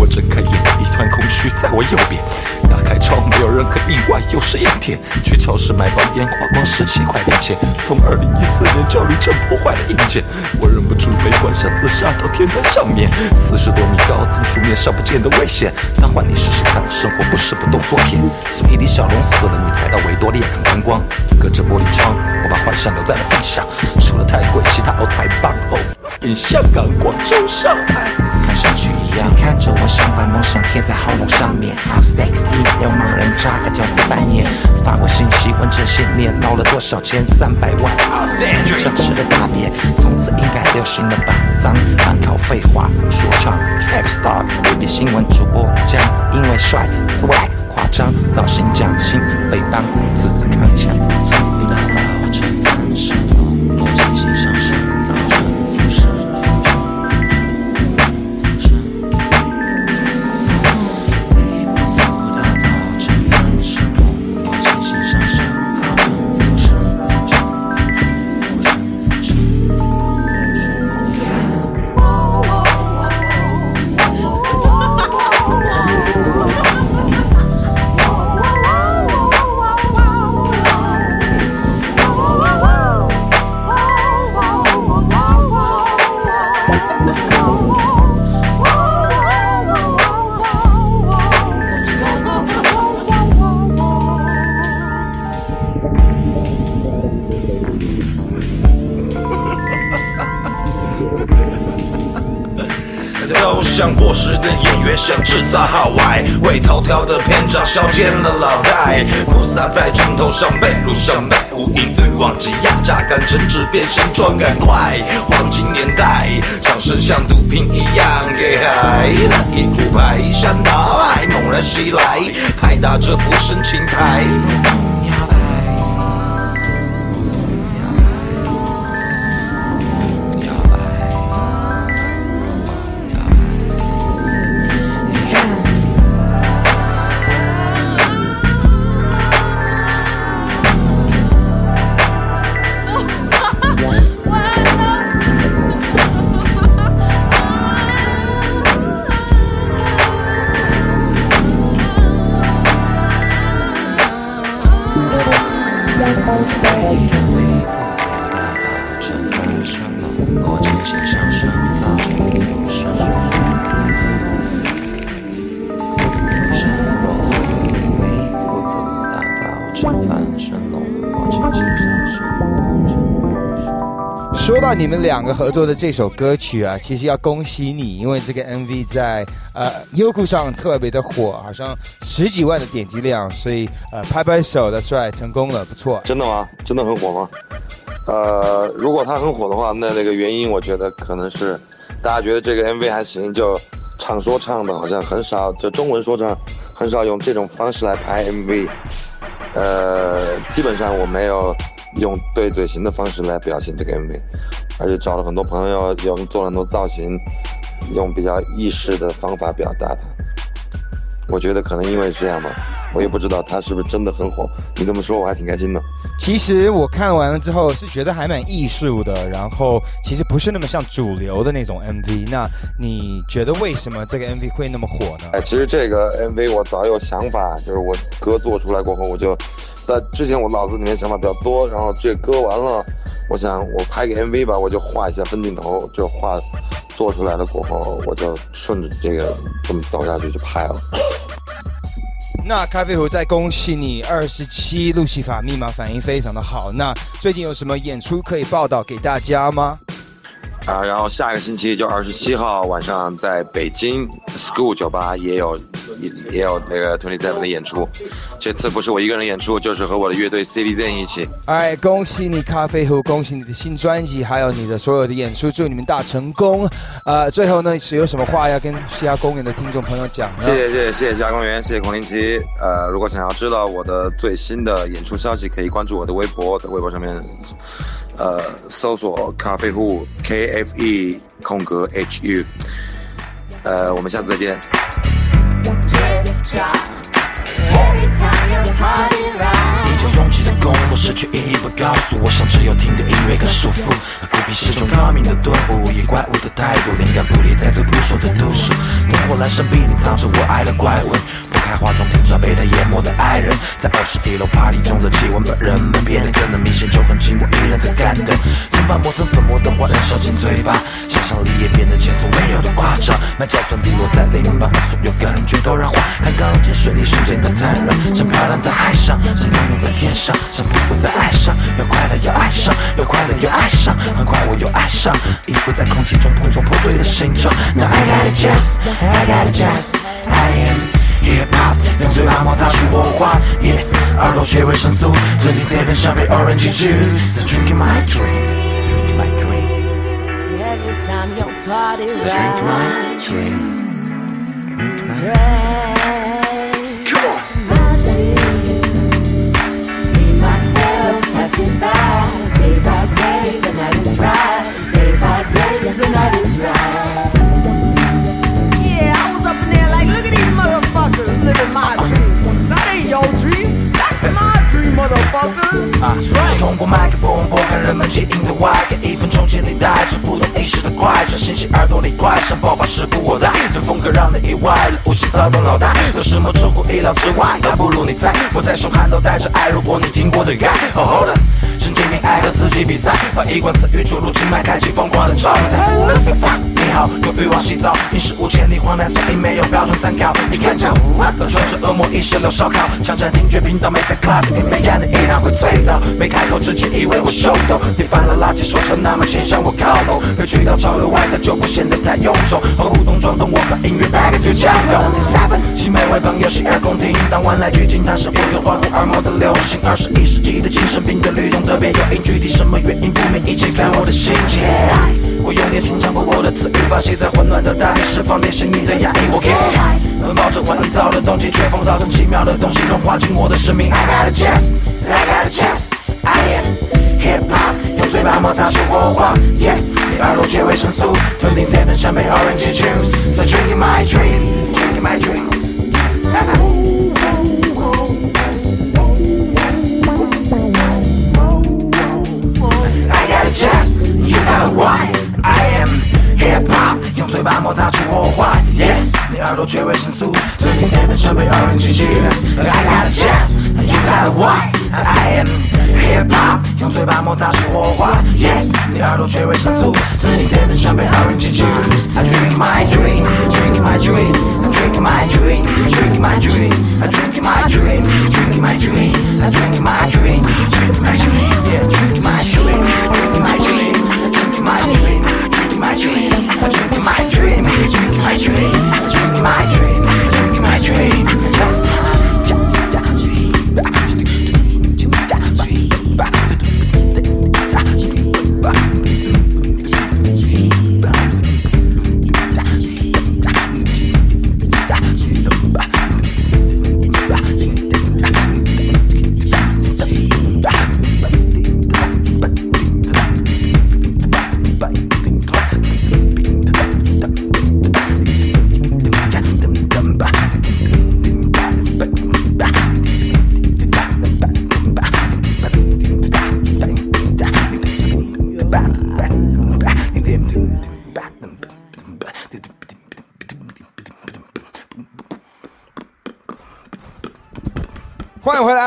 我睁开眼空虚在我右边。打开窗，没有任何意外，又是阴天。去超市买包烟，花光十七块零钱。从二零一四年焦虑症破坏了硬件，我忍不住悲观，想自杀到天台上面。四十多米高，从书面上不见的危险。但换你试试看，生活不是不动作片。所以李小龙死了，你才到维多利亚看观光。隔着玻璃窗，我把幻想留在了地上。除了太贵，其他都太棒哦。in 香港、广州、上海。看上去一样，看着我想把梦想贴在喉咙上面。好 sexy，流氓人渣个角色扮演。发过信息问这些年捞了多少钱？三百万。像吃了大便，从此应该流行了吧？脏，满口废话，说唱 trap star，未必新闻主播将，因为帅 swag 夸张，造型匠心诽谤，字字铿锵。打造成分身龙，逻辑性上过时的演员，想制造好坏，为头条的篇章削尖了脑袋。菩萨在枕头上背，路上背，无影欲望挤压榨干，政治变形状赶快。黄金年代，掌声像毒品一样给海，一股排山倒海，猛然袭来，拍打着浮生青苔。们两个合作的这首歌曲啊，其实要恭喜你，因为这个 MV 在呃优酷上特别的火，好像十几万的点击量，所以呃拍拍手的帅成功了，不错。真的吗？真的很火吗？呃，如果它很火的话，那那个原因我觉得可能是大家觉得这个 MV 还行，就唱说唱的好像很少，就中文说唱很少用这种方式来拍 MV。呃，基本上我没有用对嘴型的方式来表现这个 MV，而且找了很多朋友，用做了很多造型，用比较意式的方法表达它。我觉得可能因为是这样吧，我也不知道他是不是真的很火。你这么说，我还挺开心的。其实我看完了之后是觉得还蛮艺术的，然后其实不是那么像主流的那种 MV。那你觉得为什么这个 MV 会那么火呢？哎，其实这个 MV 我早有想法，就是我歌做出来过后，我就在之前我脑子里面想法比较多，然后这歌完了，我想我拍个 MV 吧，我就画一下分镜头，就画做出来了过后，我就顺着这个这么走下去就拍了。那咖啡壶再恭喜你二十七路西法密码反应非常的好。那最近有什么演出可以报道给大家吗？啊，然后下个星期就二十七号晚上在北京 School 酒吧也有也也有那个 Twenty Seven 的演出，这次不是我一个人演出，就是和我的乐队 City Zen 一起。哎，恭喜你咖啡壶，恭喜你的新专辑，还有你的所有的演出，祝你们大成功。呃，最后呢，是有什么话要跟西亚公园的听众朋友讲呢？谢谢谢谢谢谢家公园，谢谢孔令奇。呃，如果想要知道我的最新的演出消息，可以关注我的微博，在微博上面，呃，搜索咖啡壶 K F E 空格 H U。呃，我们下次再见。依旧拥挤的公路失去意义不告诉我，想只有听的音乐更舒服。孤僻是种高明的顿悟，以怪物的态度，灵感不离在最朴素的读书。灯火阑珊，必定藏着我爱的怪文。开化妆品，找被他淹没的爱人，在二十一楼 party 中的气温把人们变得更能明显，就很近，我依然在干等。曾把磨成粉末的花燃烧进嘴巴，想象力也变得前所未有的夸张。麦角酸滴落在泪目，把所有感觉都让花看钢筋水泥瞬间的瘫软，像漂亮在海上，像游泳在天上，像匍匐在爱上，要快乐要爱上，要快乐要爱上，很快我又爱上，依附在空气中碰撞破碎的形状。Now I gotta just, I gotta just, I am. Hip hop，用嘴巴摩擦出火花，Yes，耳朵缺维生素，Twenty seven 香槟 orange juice，So drinking my dream。 Every time your party So drink my rock, dream. Come on. My dream. See myself passing by day by day. The night is right. Day by day, the night is right. 啊，通过麦克风拨开人们记忆的外，壳一分钟前你带着不同意识的快转，信息耳朵里快，像爆发事故我带，这风格让你意外了，无心骚动脑袋，有什么出乎意料之外？倒不如你猜，我在凶悍都带着爱，如果你听过的爱，Oh。神经病爱和自己比赛，把一罐词语注入静脉，开启疯狂的状态。Lucifer，你好，有欲望洗澡，你是无千里荒诞，所以没有标准参考。你看着我，和穿着恶魔一起聊烧烤，强占听觉频道，没在 club，你没干的依然会醉倒。没开口之前以为我秀逗，你翻了垃圾说成那么倾向我靠拢，会去到潮流外壳就不显得太臃肿，和舞动撞动我和音乐 back 最强用。新美味朋友洗耳恭听，当晚来聚精它是符合化荷尔蒙的流行，二十一世纪的精神病的律动特别有瘾，具体什么原因不明，一起看我的心情。我用点寻常不过的词语发泄在混乱的大地，释放内心你的压抑。我 get，抱着我很糟的动机，却碰到很奇妙的东西，融化进我的生命。I got a chance，I got a chance，I am hip hop，用嘴巴摩擦出火花。Yes，你耳朵缺维生素，Twenty seven 香槟 orange juice，So drinking my dream，drinking my dream。you got a why? I am hip hop，用嘴巴摩擦出火花。Yes，你耳朵缺维生素，Twenty seven 香槟 orange juice。I got a chest, you got a why? I am hip hop，用嘴巴摩擦出火花。Yes，你耳朵缺维生素，Twenty seven 香槟 orange juice。I drink my dream, drinking my dream, drinking my dream, drinking my dream, I drinking my dream, drinking my dream, I drinking my dream, drinking my dream, yeah, drinking my dream, drinking my dream, drinking my dream, drinking my dream, drinking my dream, drinking my dream, drinking my dream, drinking my dream.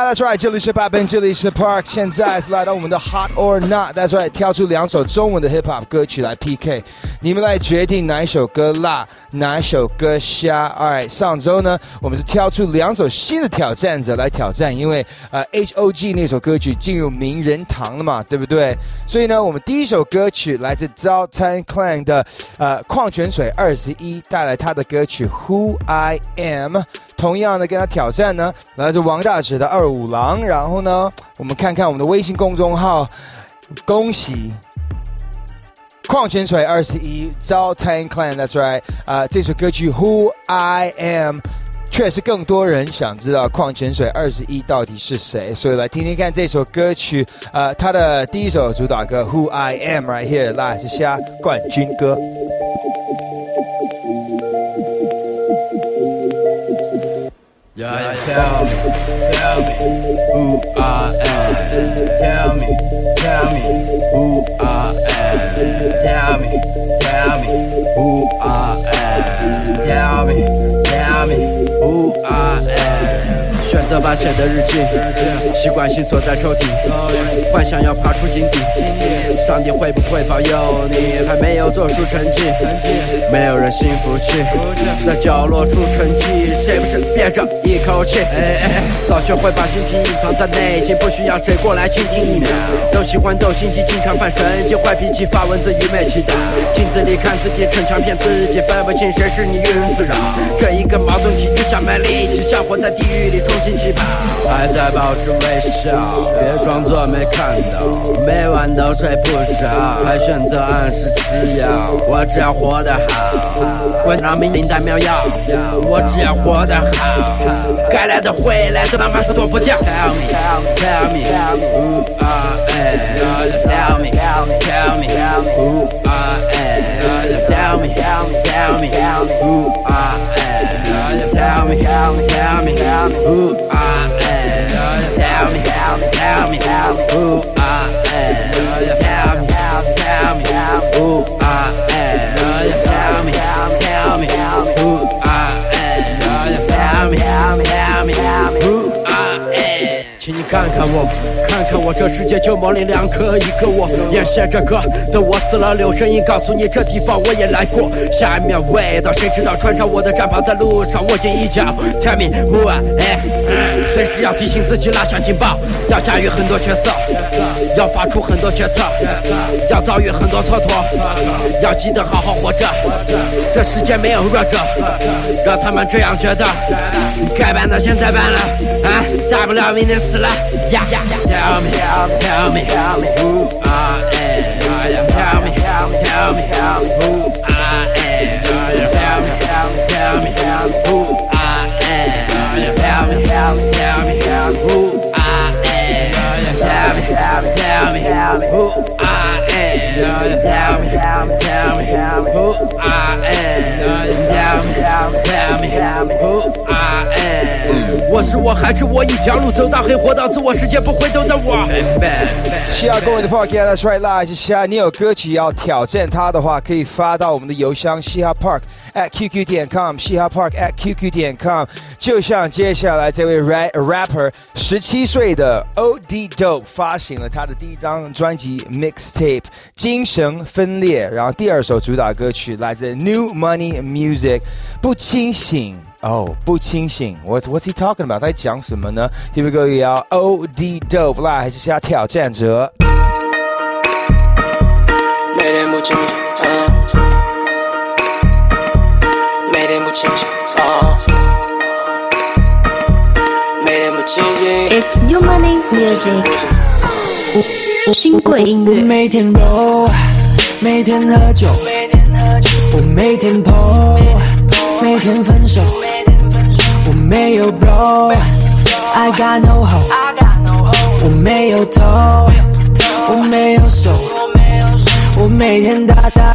，That's right，这里是 b a b 这里是 Park，现在是来到我们的 Hot or Not，That's right，挑出两首中文的 Hip Hop 歌曲来 PK，你们来决定哪一首歌辣，哪一首歌虾。Alright，上周呢，我们是挑出两首新的挑战者来挑战，因为呃 H O G 那首歌曲进入名人堂了嘛，对不对？所以呢，我们第一首歌曲来自 Zao Tan Clan 的呃矿泉水二十一带来他的歌曲 Who I Am。同样的跟他挑战呢，来自王大指的二五郎。然后呢，我们看看我们的微信公众号，恭喜矿泉水二十一招 Tan Clan，That's right，啊、这首歌曲 Who I Am。确实，更多人想知道矿泉水二十一到底是谁，所以来听听看这首歌曲。呃，他的第一首主打歌《Who I Am》right here，来自下冠军歌。Yeah, yeah, tell me, tell me who I am. Tell me, tell me who I am. Tell me, tell me who I am. Tell me, tell me who I am. 选择把写的日记，习惯性锁在抽屉，幻想要爬出井底。上帝会不会保佑你？还没有做出成绩，没有人心服气，在角落出成绩，谁不是憋着一口气？早学会把心情隐藏在内心，不需要谁过来倾听。都喜欢斗心机，经常犯神经，坏脾气，发文字愚昧祈祷。镜子里看自己，逞强骗自己，分不清谁是你，庸人自扰。这一个矛盾体制下卖力气，像活在地狱里重还在保持微笑，别装作没看到，每晚都睡不着，才选择按时吃药。我只要活得好，管让命灵丹妙药。我只要活得好，该来的会来，都他妈的躲不掉。Tell me, tell me, who I am. Tell me, tell me, who I am. Tell me, tell me, who I am. Tell me, tell me, who I am. Tell me, tell me, who I am. Tell me, tell me, who I am. Tell me, tell me, who 看看我，看看我，这世界就模棱两可，一个我眼线这歌等我死了留声音，告诉你这地方我也来过。下一秒味道，谁知道穿上我的战袍在路上握紧一脚。Tell me who I am，随时要提醒自己拉响警报，要驾驭很多角色，要发出很多决策，要遭遇很多蹉跎，要记得好好活着。这世界没有弱者，让他们这样觉得。该办的现在办了，啊，大不了明天死了。Yeah, tell me, tell me, tell me who I am. I me, tell me, tell me, tell me who I am. I am tell me, tell me, tell me who I am. I am tell me, tell me, tell me who. Tell me, tell me, who I am. Tell me, tell me, tell me who I am. Tell me, tell me, tell me who I am. 我是我还是我，一条路走到黑，活到自我，世界不回头的我。西亚公园的 Park yeah that's right 啦，是西亚，你有歌曲要挑战他的话，可以发到我们的邮箱嘻哈 Park at qq.com，嘻哈 park at qq.com，。就像接下来这位 rap rapper，十七岁的 OD Dope 发行了他的第一张专辑 mixtape《精神分裂》，然后第二首主打歌曲来自 New Money Music，不清醒。哦，不清醒，What What's he talking about？他在讲什么呢？Here we go，要 OD Dope 啦，还是下挑战者？每天不清醒，New Money Music，新贵音乐。每天 roll，每天喝酒，我每天 po，每天分手，我没有 bro，I got no hoe，我没有头，我没有手，我每天打打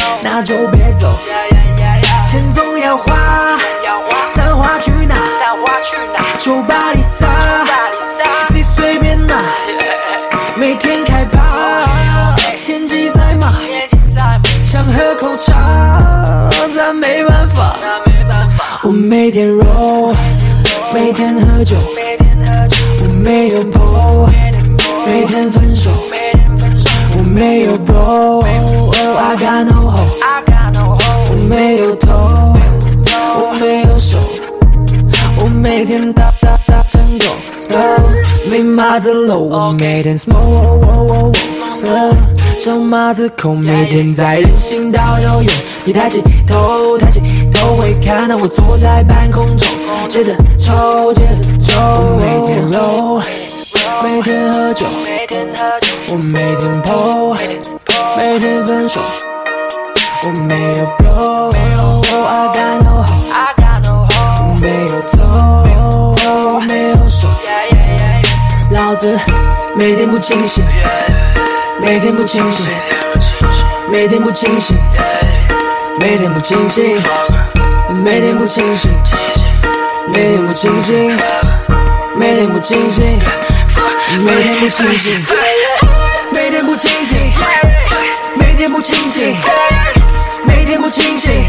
那就别走。钱总要花，但花去哪？酒吧里撒，你随便拿。*laughs* 每天开趴，天气赛马，想喝口茶，但没办法。我每天 roll，每天喝酒，我没有 po，每天分手，我没有 bro，I got no hope，我没有头，我没有手，我每天打打打成狗，没码着楼，我每天 smoke。手码着口，每天在人行道游泳。你抬起头，抬起头会看到我坐在半空中，接着抽，接着抽。我每天 roll，每天喝酒我每天 PO，每天分手我没有 bro 没有我没有老子每天不清醒每天不清醒每天不清醒每天不清醒每天不清醒每天不清醒每天不清醒。每天不清醒，每天不清醒，每天不清醒，每天不清醒，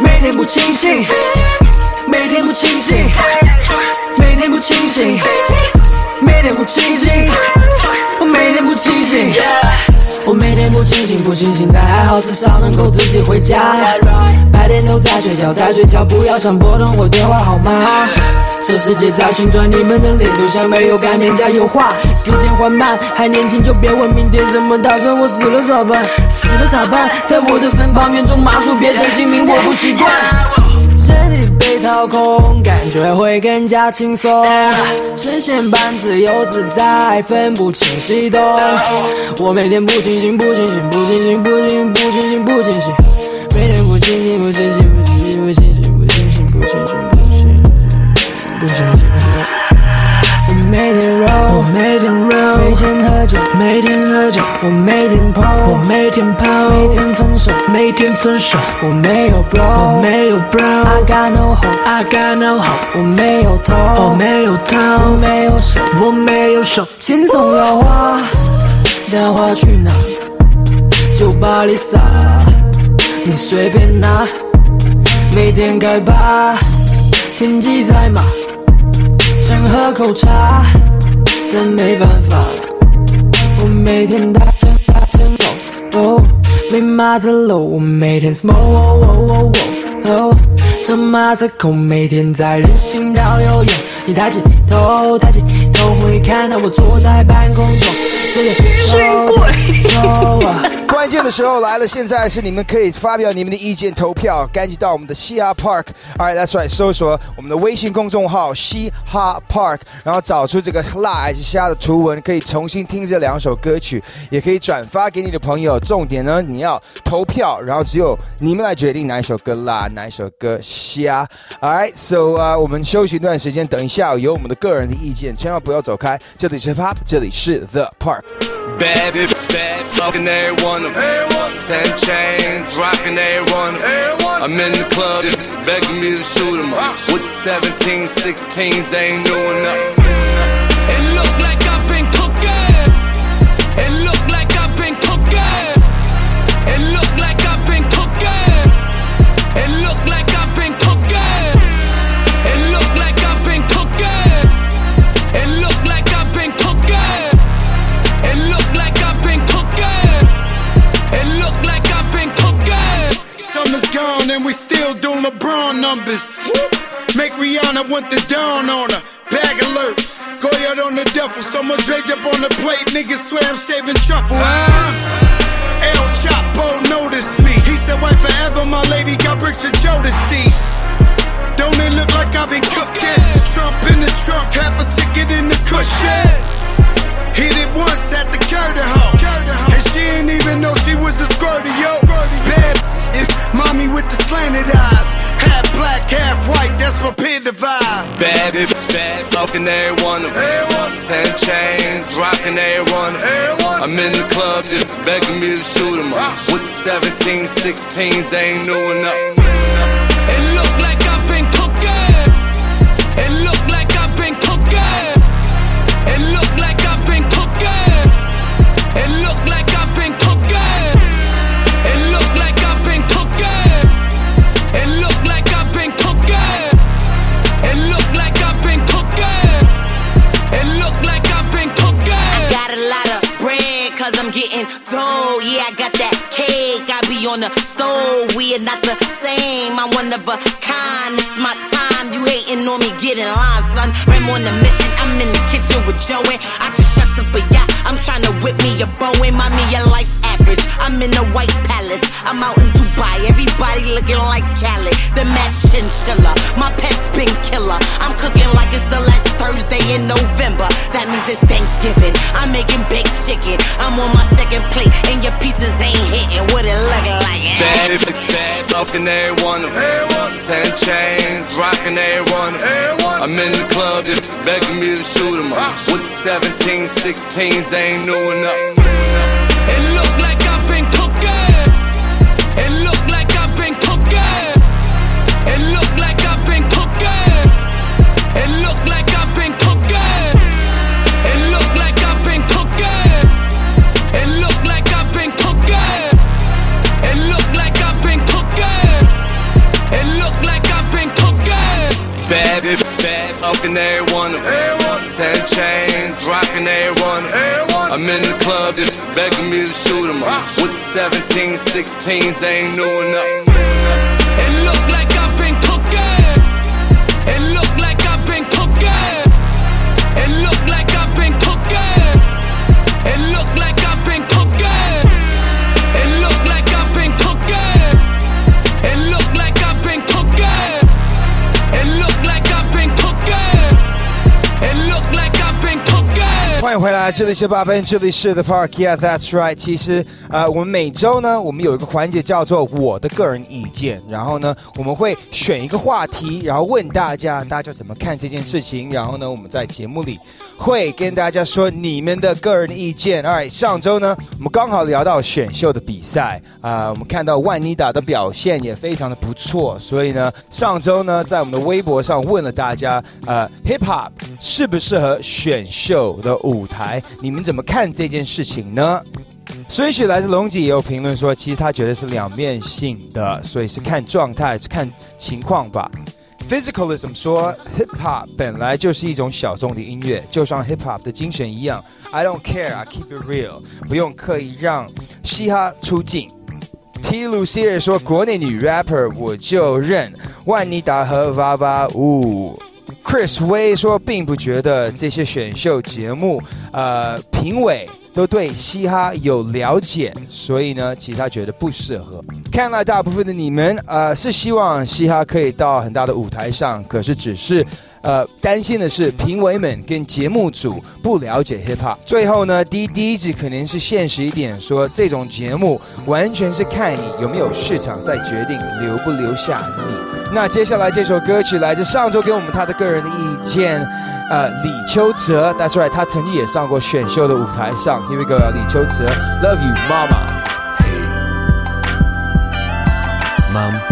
每天不清醒，每天不清醒，每天不清醒，我每天不清醒。我每天不清醒，不清醒，但还好至少能够自己回家。白天都在睡觉，在睡觉不要想拨通我电话号码。这世界在旋转，你们的脸都像没有概念加油画。时间缓慢，还年轻就别问明天什么打算，我死了咋办？死了咋办？在我的坟旁边种麻树，别等清明，我不习惯。身体被掏空，感觉会更加轻松，视线般自由自在，分不清西东。我每天不清醒，不清醒，不清醒，不清醒，不清醒，不清醒，每天不清醒，不清醒，不清醒，每天喝酒，我每天 po，我每天 po，每天分手，每天分手，我没有 bro，我没有 bro，I got no hope，I got no hope，我没有头，我没有头，我没有手，我没有手，钱总要花，但花去哪？酒吧里撒，你随便拿，每天开吧，天机在马。想喝口茶，但没办法。每天大声大声吼哦，没马子喽。我每天 smoke 哦哦哦哦，这马子口每天在人行道游泳。你抬起头，抬起头会看到我坐在半空中。这个手手啊。关键的时候来了，现在是你们可以发表你们的意见投票，赶紧到我们的嘻哈 Park，All right，that's right，搜索我们的微信公众号嘻哈 Park，然后找出这个辣还是虾的图文，可以重新听这两首歌曲，也可以转发给你的朋友。重点呢，你要投票，然后只有你们来决定哪一首歌辣，哪一首歌虾。Alright, so 啊、我们休息一段时间，等一下有我们的个人的意见，千万不要走开。这里是 Pop，这里是 The Park。Bad bitch, bad, fucking every one of them. Ten chains, rocking every one of them. I'm in the club, just begging me to shoot 'em up. With 17, 16s, ain't doing nothing. It look like and we still doing LeBron numbers. Make Rihanna want the dawn on her. Bag alert. Go out on the duffel. So much rage up on the plate. Niggas swear I'm shaving truffle. Huh? El Chapo noticed me. He said, wait forever. My lady got bricks for Joe to see. Don't it look like I've been cooking? Trump in the trunk, half a ticket in the cushion. Hit it once at the Curtis hoe. And she ain't even know she was a squirty, yo. Bad if mommy with the slanted eyes. Half black, half white, that's my pin divide. Bad bitch, bad, fucking every one of them. Ten chains, rocking every one of them. I'm in the club, just begging me to shoot shoot 'em up. With the 17, 16s, ain't doing nothing. The stove. We are not the same. I'm one of a kind. It's my time. You hating on me, get in line, son. Ram on the mission. I'm in the kitchen with Joey. I just shut up for ya. I'm trying to whip me a Boeing. Mommy, your life average. I'm in the white palace. I'm out in Dubai. Everybody looking like Khaled. The match chinchilla. My pet's been killer. I'm cooking like it's the last Thursday in November. That means it's Thanksgiving. I'm making baked chicken. I'm on my second plate, and your pieces ain't hitting. What it looking like? Bad, bad, fucking every one of them. Ten chains, rocking every one of them. I'm in the club, just begging me to shoot 'em up. With the 17, 16s, ain't new enough. It look like bad, every one of them. Ten chains, rocking every one of them. I'm in the club, just begging me to shoot 'em up. With the 17, 16s, ain't new enough. It look like 欢迎回来，这里是八分，这里是 The Park，Yeah，That's right。其实，呃，我们每周呢，我们有一个环节叫做我的个人意见，然后呢，我们会选一个话题，然后问大家，大家怎么看这件事情，然后呢，我们在节目里会跟大家说你们的个人意见。Alright，上周呢，我们刚好聊到选秀的比赛啊、我们看到万妮达的表现也非常的不错，所以呢，上周呢，在我们的微博上问了大家，呃，Hip Hop 适不适合选秀的舞舞台？你们怎么看这件事情呢？所以许来自龙姐也有评论说，其实他觉得是两面性的，所以是看状态、看情况吧。Physicalism 说，Hip Hop 本来就是一种小众的音乐，就像 Hip Hop 的精神一样，I don't care, I keep it real，不用刻意让嘻哈出镜。T 鲁希尔说，国内女 rapper 我就认万妮达和娃娃舞。Chris 威说，并不觉得这些选秀节目，呃，评委都对嘻哈有了解，所以呢，其他觉得不适合。看来大部分的你们，呃，是希望嘻哈可以到很大的舞台上，可是只是。呃，担心的是评委们跟节目组不了解 hip hop。最后呢，第第一集可能是现实一点说，这种节目完全是看你有没有市场，再决定留不留下你。那接下来这首歌曲来自上周给我们他的个人的意见，呃，李秋泽，That's right，他曾经也上过选秀的舞台上。Here we go，李秋泽，Love you，妈妈。Mom,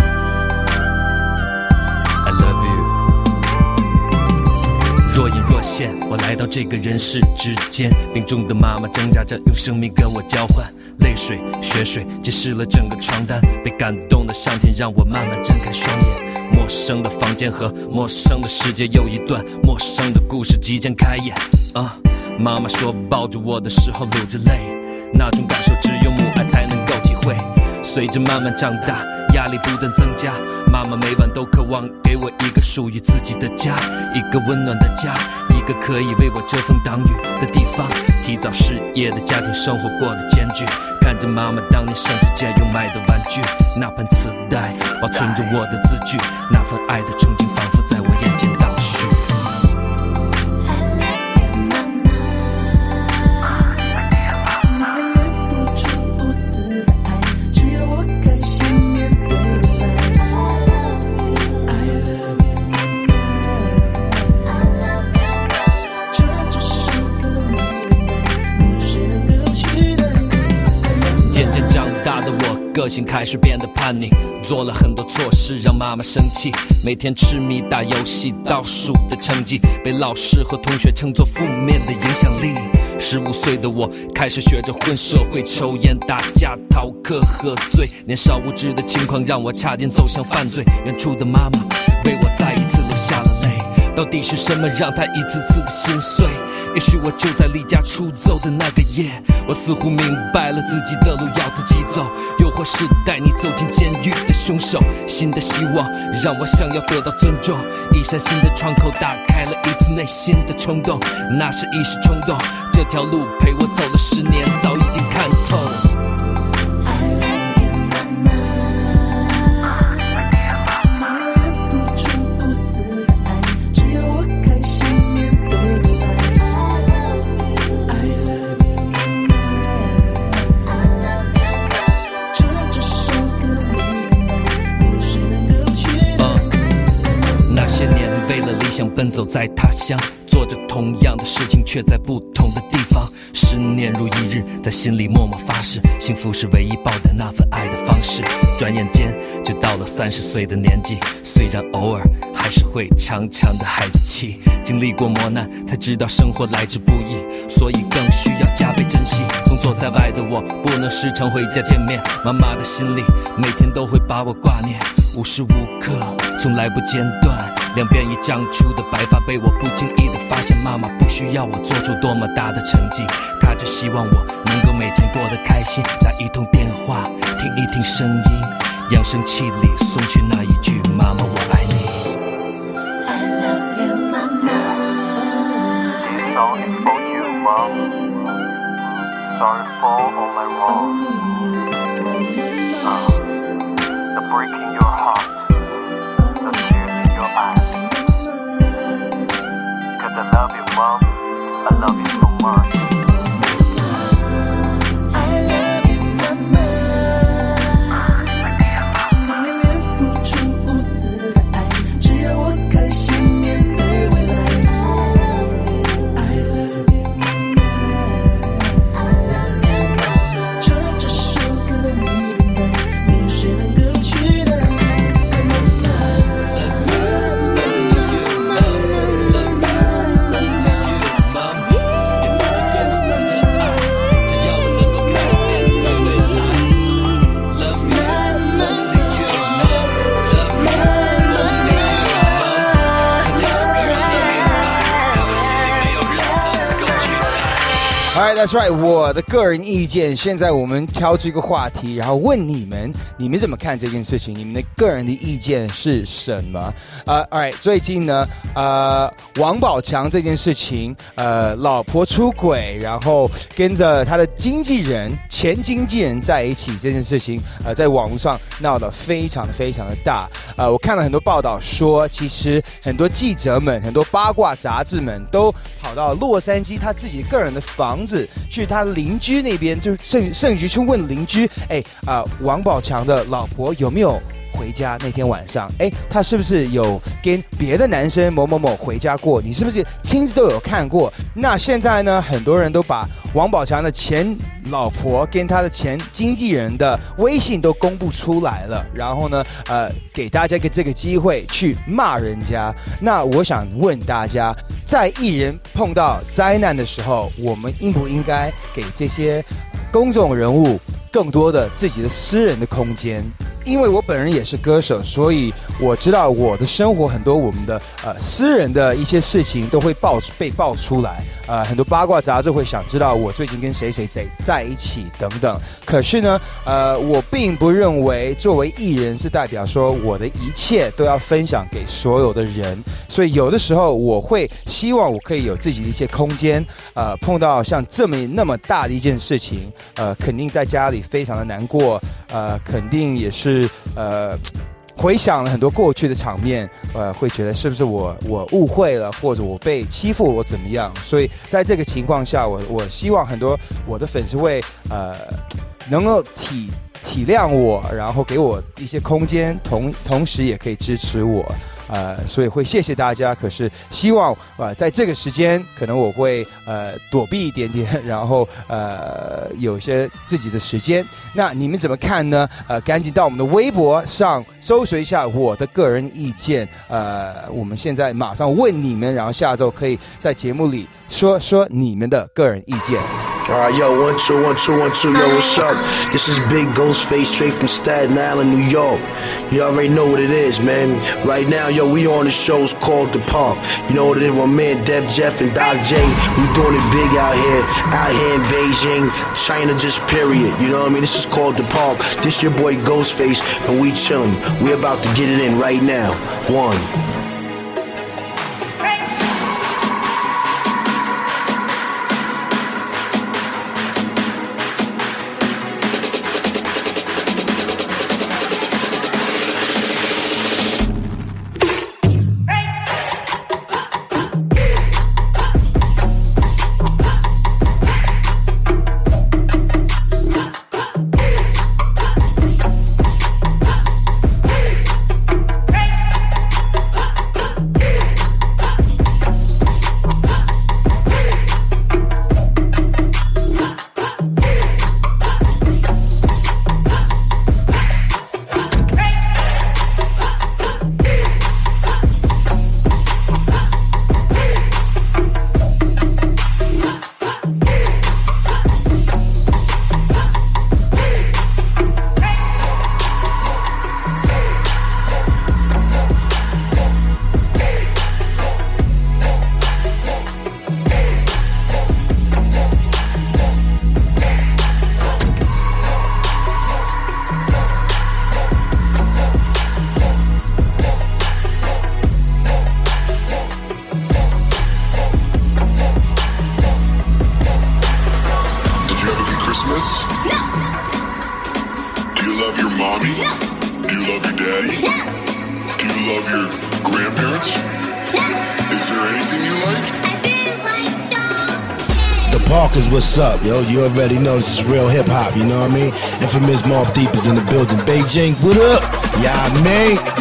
我来到这个人世之间，病重的妈妈挣扎着用生命跟我交换，泪水、血水浸湿了整个床单，被感动的上天让我慢慢睁开双眼。陌生的房间和陌生的世界，又一段陌生的故事即将开演。啊，妈妈说抱着我的时候流着泪，那种感受只有母爱才能够体会。随着慢慢长大，压力不断增加，妈妈每晚都渴望给我一个属于自己的家，一个温暖的家，个可以为我遮风挡雨的地方。提早失业的家庭生活过得艰巨，看着妈妈当年省吃俭用买的玩具，那盘磁带保存着我的字句，那份爱的憧憬个性开始变得叛逆，做了很多错事让妈妈生气。每天痴迷打游戏，倒数的成绩被老师和同学称作负面的影响力。十五岁的我开始学着混社会，抽烟、打架、逃课、喝醉。年少无知的情况让我差点走向犯罪。远处的妈妈为我再一次流下了泪。到底是什么让他一次次的心碎？也许我就在离家出走的那个夜，我似乎明白了自己的路要自己走，又或是带你走进监狱的凶手。新的希望让我想要得到尊重，一扇新的窗口打开了一次内心的冲动，那是一时冲动。这条路陪我走了十年，早已经看透。想奔走在他乡，做着同样的事情，却在不同的地方。十年如一日，在心里默默发誓，幸福是唯一报答那份爱的方式。转眼间就到了三十岁的年纪，虽然偶尔还是会强强的孩子气。经历过磨难，才知道生活来之不易，所以更需要加倍珍惜。工作在外的我，不能时常回家见面，妈妈的心里每天都会把我挂念，无时无刻从来不间断。两边已长出的白发被我不经意的发现，妈妈不需要我做出多么大的成绩，她只希望我能够每天过得开心。打一通电话，听一听声音，扬声器里送去那一句“妈妈我爱你”。Sorry for all my wrongs. Mom, I love you so much. That's right。我的个人意见，现在我们挑出一个话题，然后问你们，你们怎么看这件事情？你们的个人的意见是什么？呃、a l right，最近呢，呃，王宝强这件事情，呃，老婆出轨，然后跟着他的经纪人、前经纪人在一起这件事情，呃，在网络上闹得非常非常的大。呃，我看了很多报道说，其实很多记者们、很多八卦杂志们都跑到洛杉矶他自己个人的房子，去他邻居那边，就是甚甚至去问邻居，哎啊、王宝强的老婆有没有？回家那天晚上，哎，他是不是有跟别的男生某某某回家过？你是不是亲自都有看过？那现在呢，很多人都把王宝强的前老婆跟他的前经纪人的微信都公布出来了，然后呢，呃，给大家一个这个机会去骂人家。那我想问大家，在艺人碰到灾难的时候，我们应不应该给这些公众人物更多的自己的私人的空间？因为我本人也是歌手，所以我知道我的生活很多我们的呃私人的一些事情都会爆被爆出来，呃，很多八卦杂志会想知道我最近跟谁谁谁在一起等等。可是呢，呃，我并不认为作为艺人是代表说我的一切都要分享给所有的人，所以有的时候我会希望我可以有自己的一些空间。呃，碰到像这么那么大的一件事情，呃，肯定在家里非常的难过，呃，肯定也是呃。回想了很多过去的场面，呃，会觉得是不是我我误会了，或者我被欺负，我怎么样？所以在这个情况下，我我希望很多我的粉丝会呃能够体体谅我，然后给我一些空间，同同时也可以支持我。呃，所以会谢谢大家。可是希望呃，在这个时间，可能我会呃躲避一点点，*laughs* 然后呃有些自己的时间。那你们怎么看呢？呃，赶紧到我们的微博上搜索一下我的个人意见。呃，我们现在马上问你们，然后下周可以在节目里说说你们的个人意见。 Alright, yo, one, two, one, two, one, two, yo, what's up? This is Big Ghostface straight from Staten Island, New York. You already know what it is, man. Right now, yo, we on the shows called The Park. You know what it is, my man Dev Jeff and Doc J. We doing it big out here, out here in Beijing, China, just period. You know what I mean? This is called The Park. This your boy Ghostface, and we chillin'. We about to get it in right now. One. you already know this is real hip hop, you know what I mean? Infamous Mob Deep is in the building. Beijing, what up? Yeah, I mean.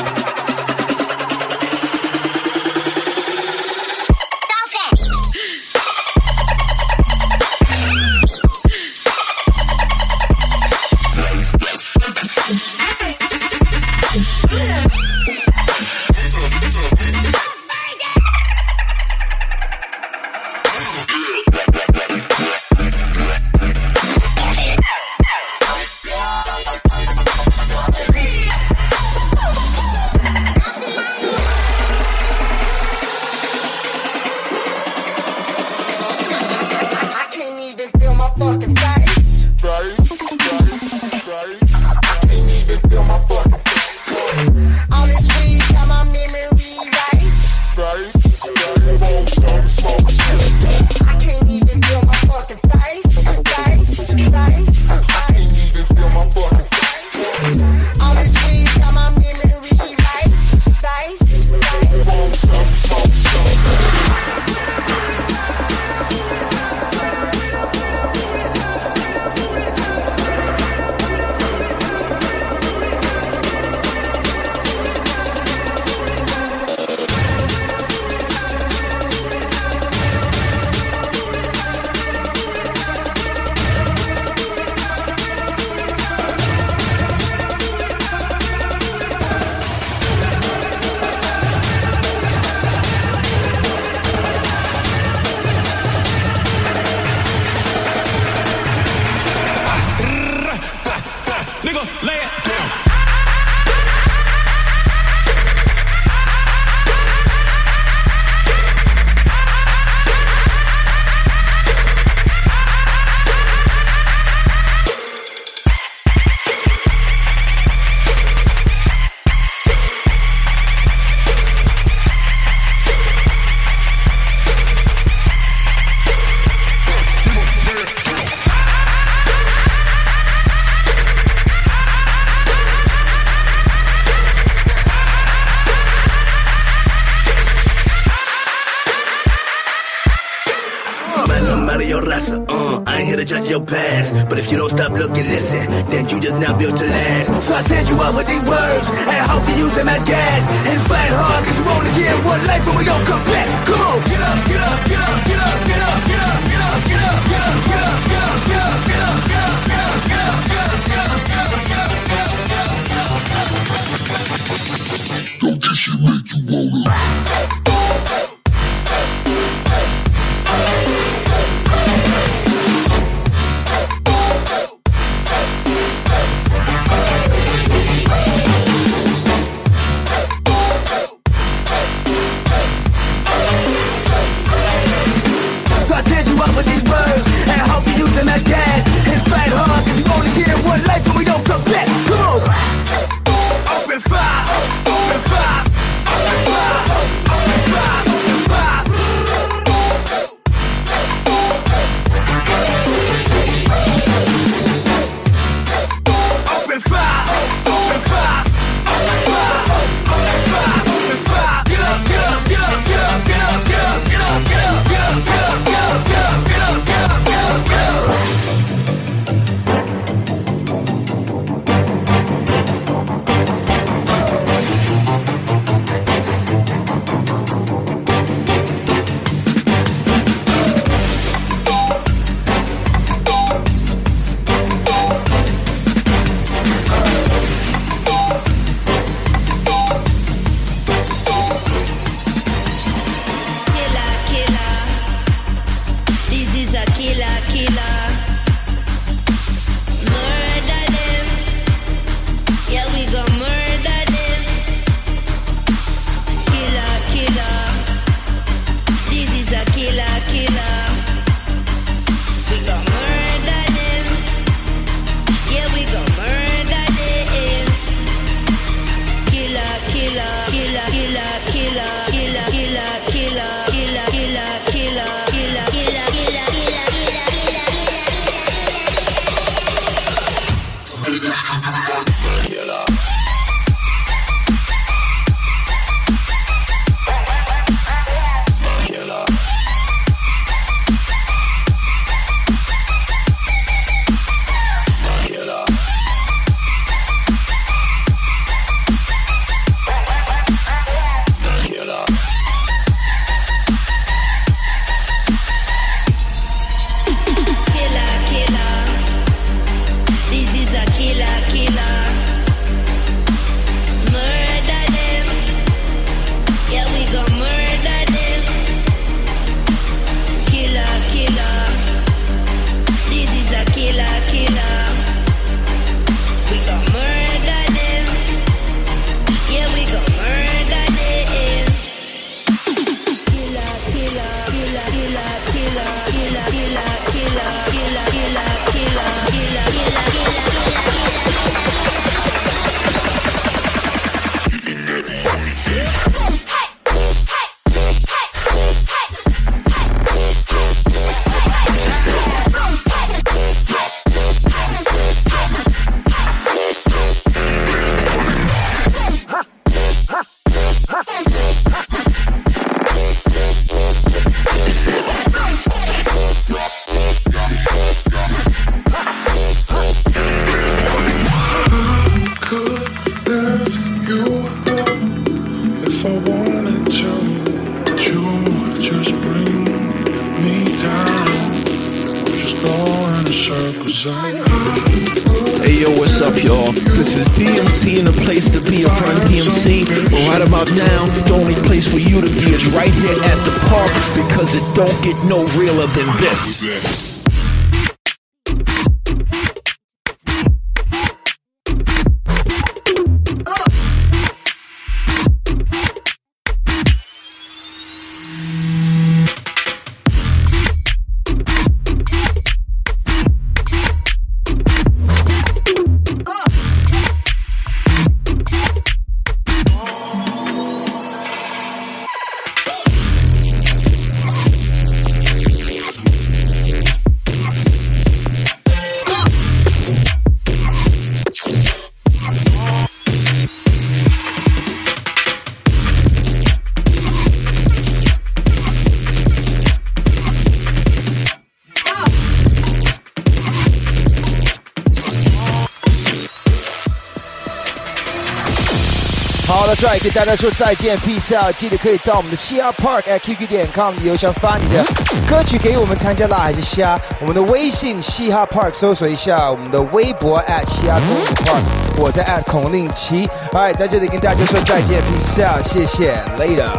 帅，跟大家说再见，peace out！记得可以到我们的嘻哈 Park at QQ 点 com 邮箱发你的歌曲给我们参加辣还是虾。我们的微信嘻哈 Park 搜索一下，我们的微博 at 嘻哈公主 Park，我在 at 孔令奇。Alright，在这里跟大家说再见，peace out，谢谢，later。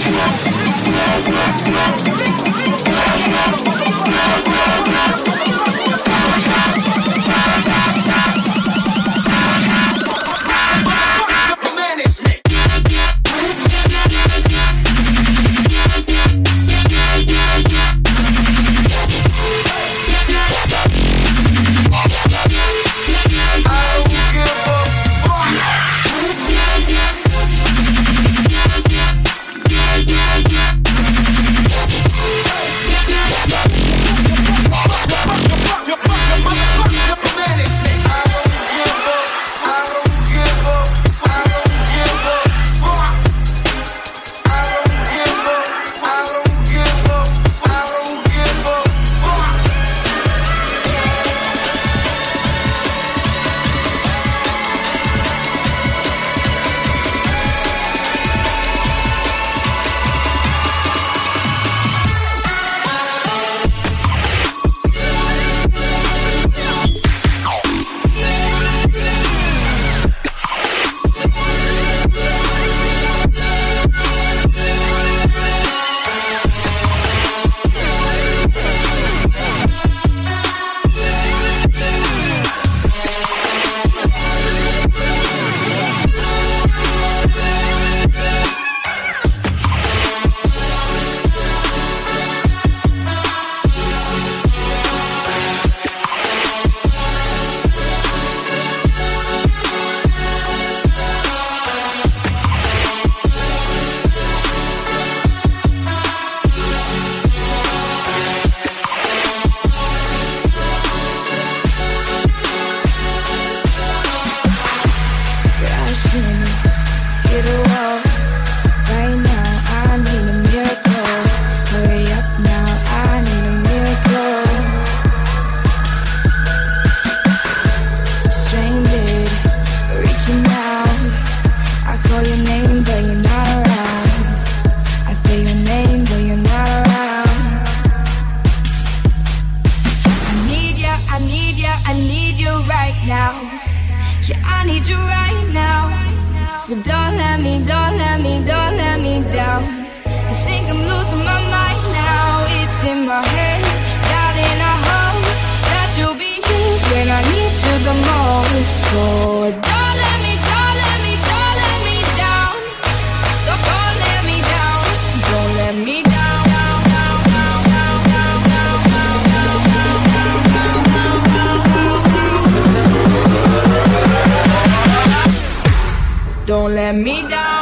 Thank you. Me down.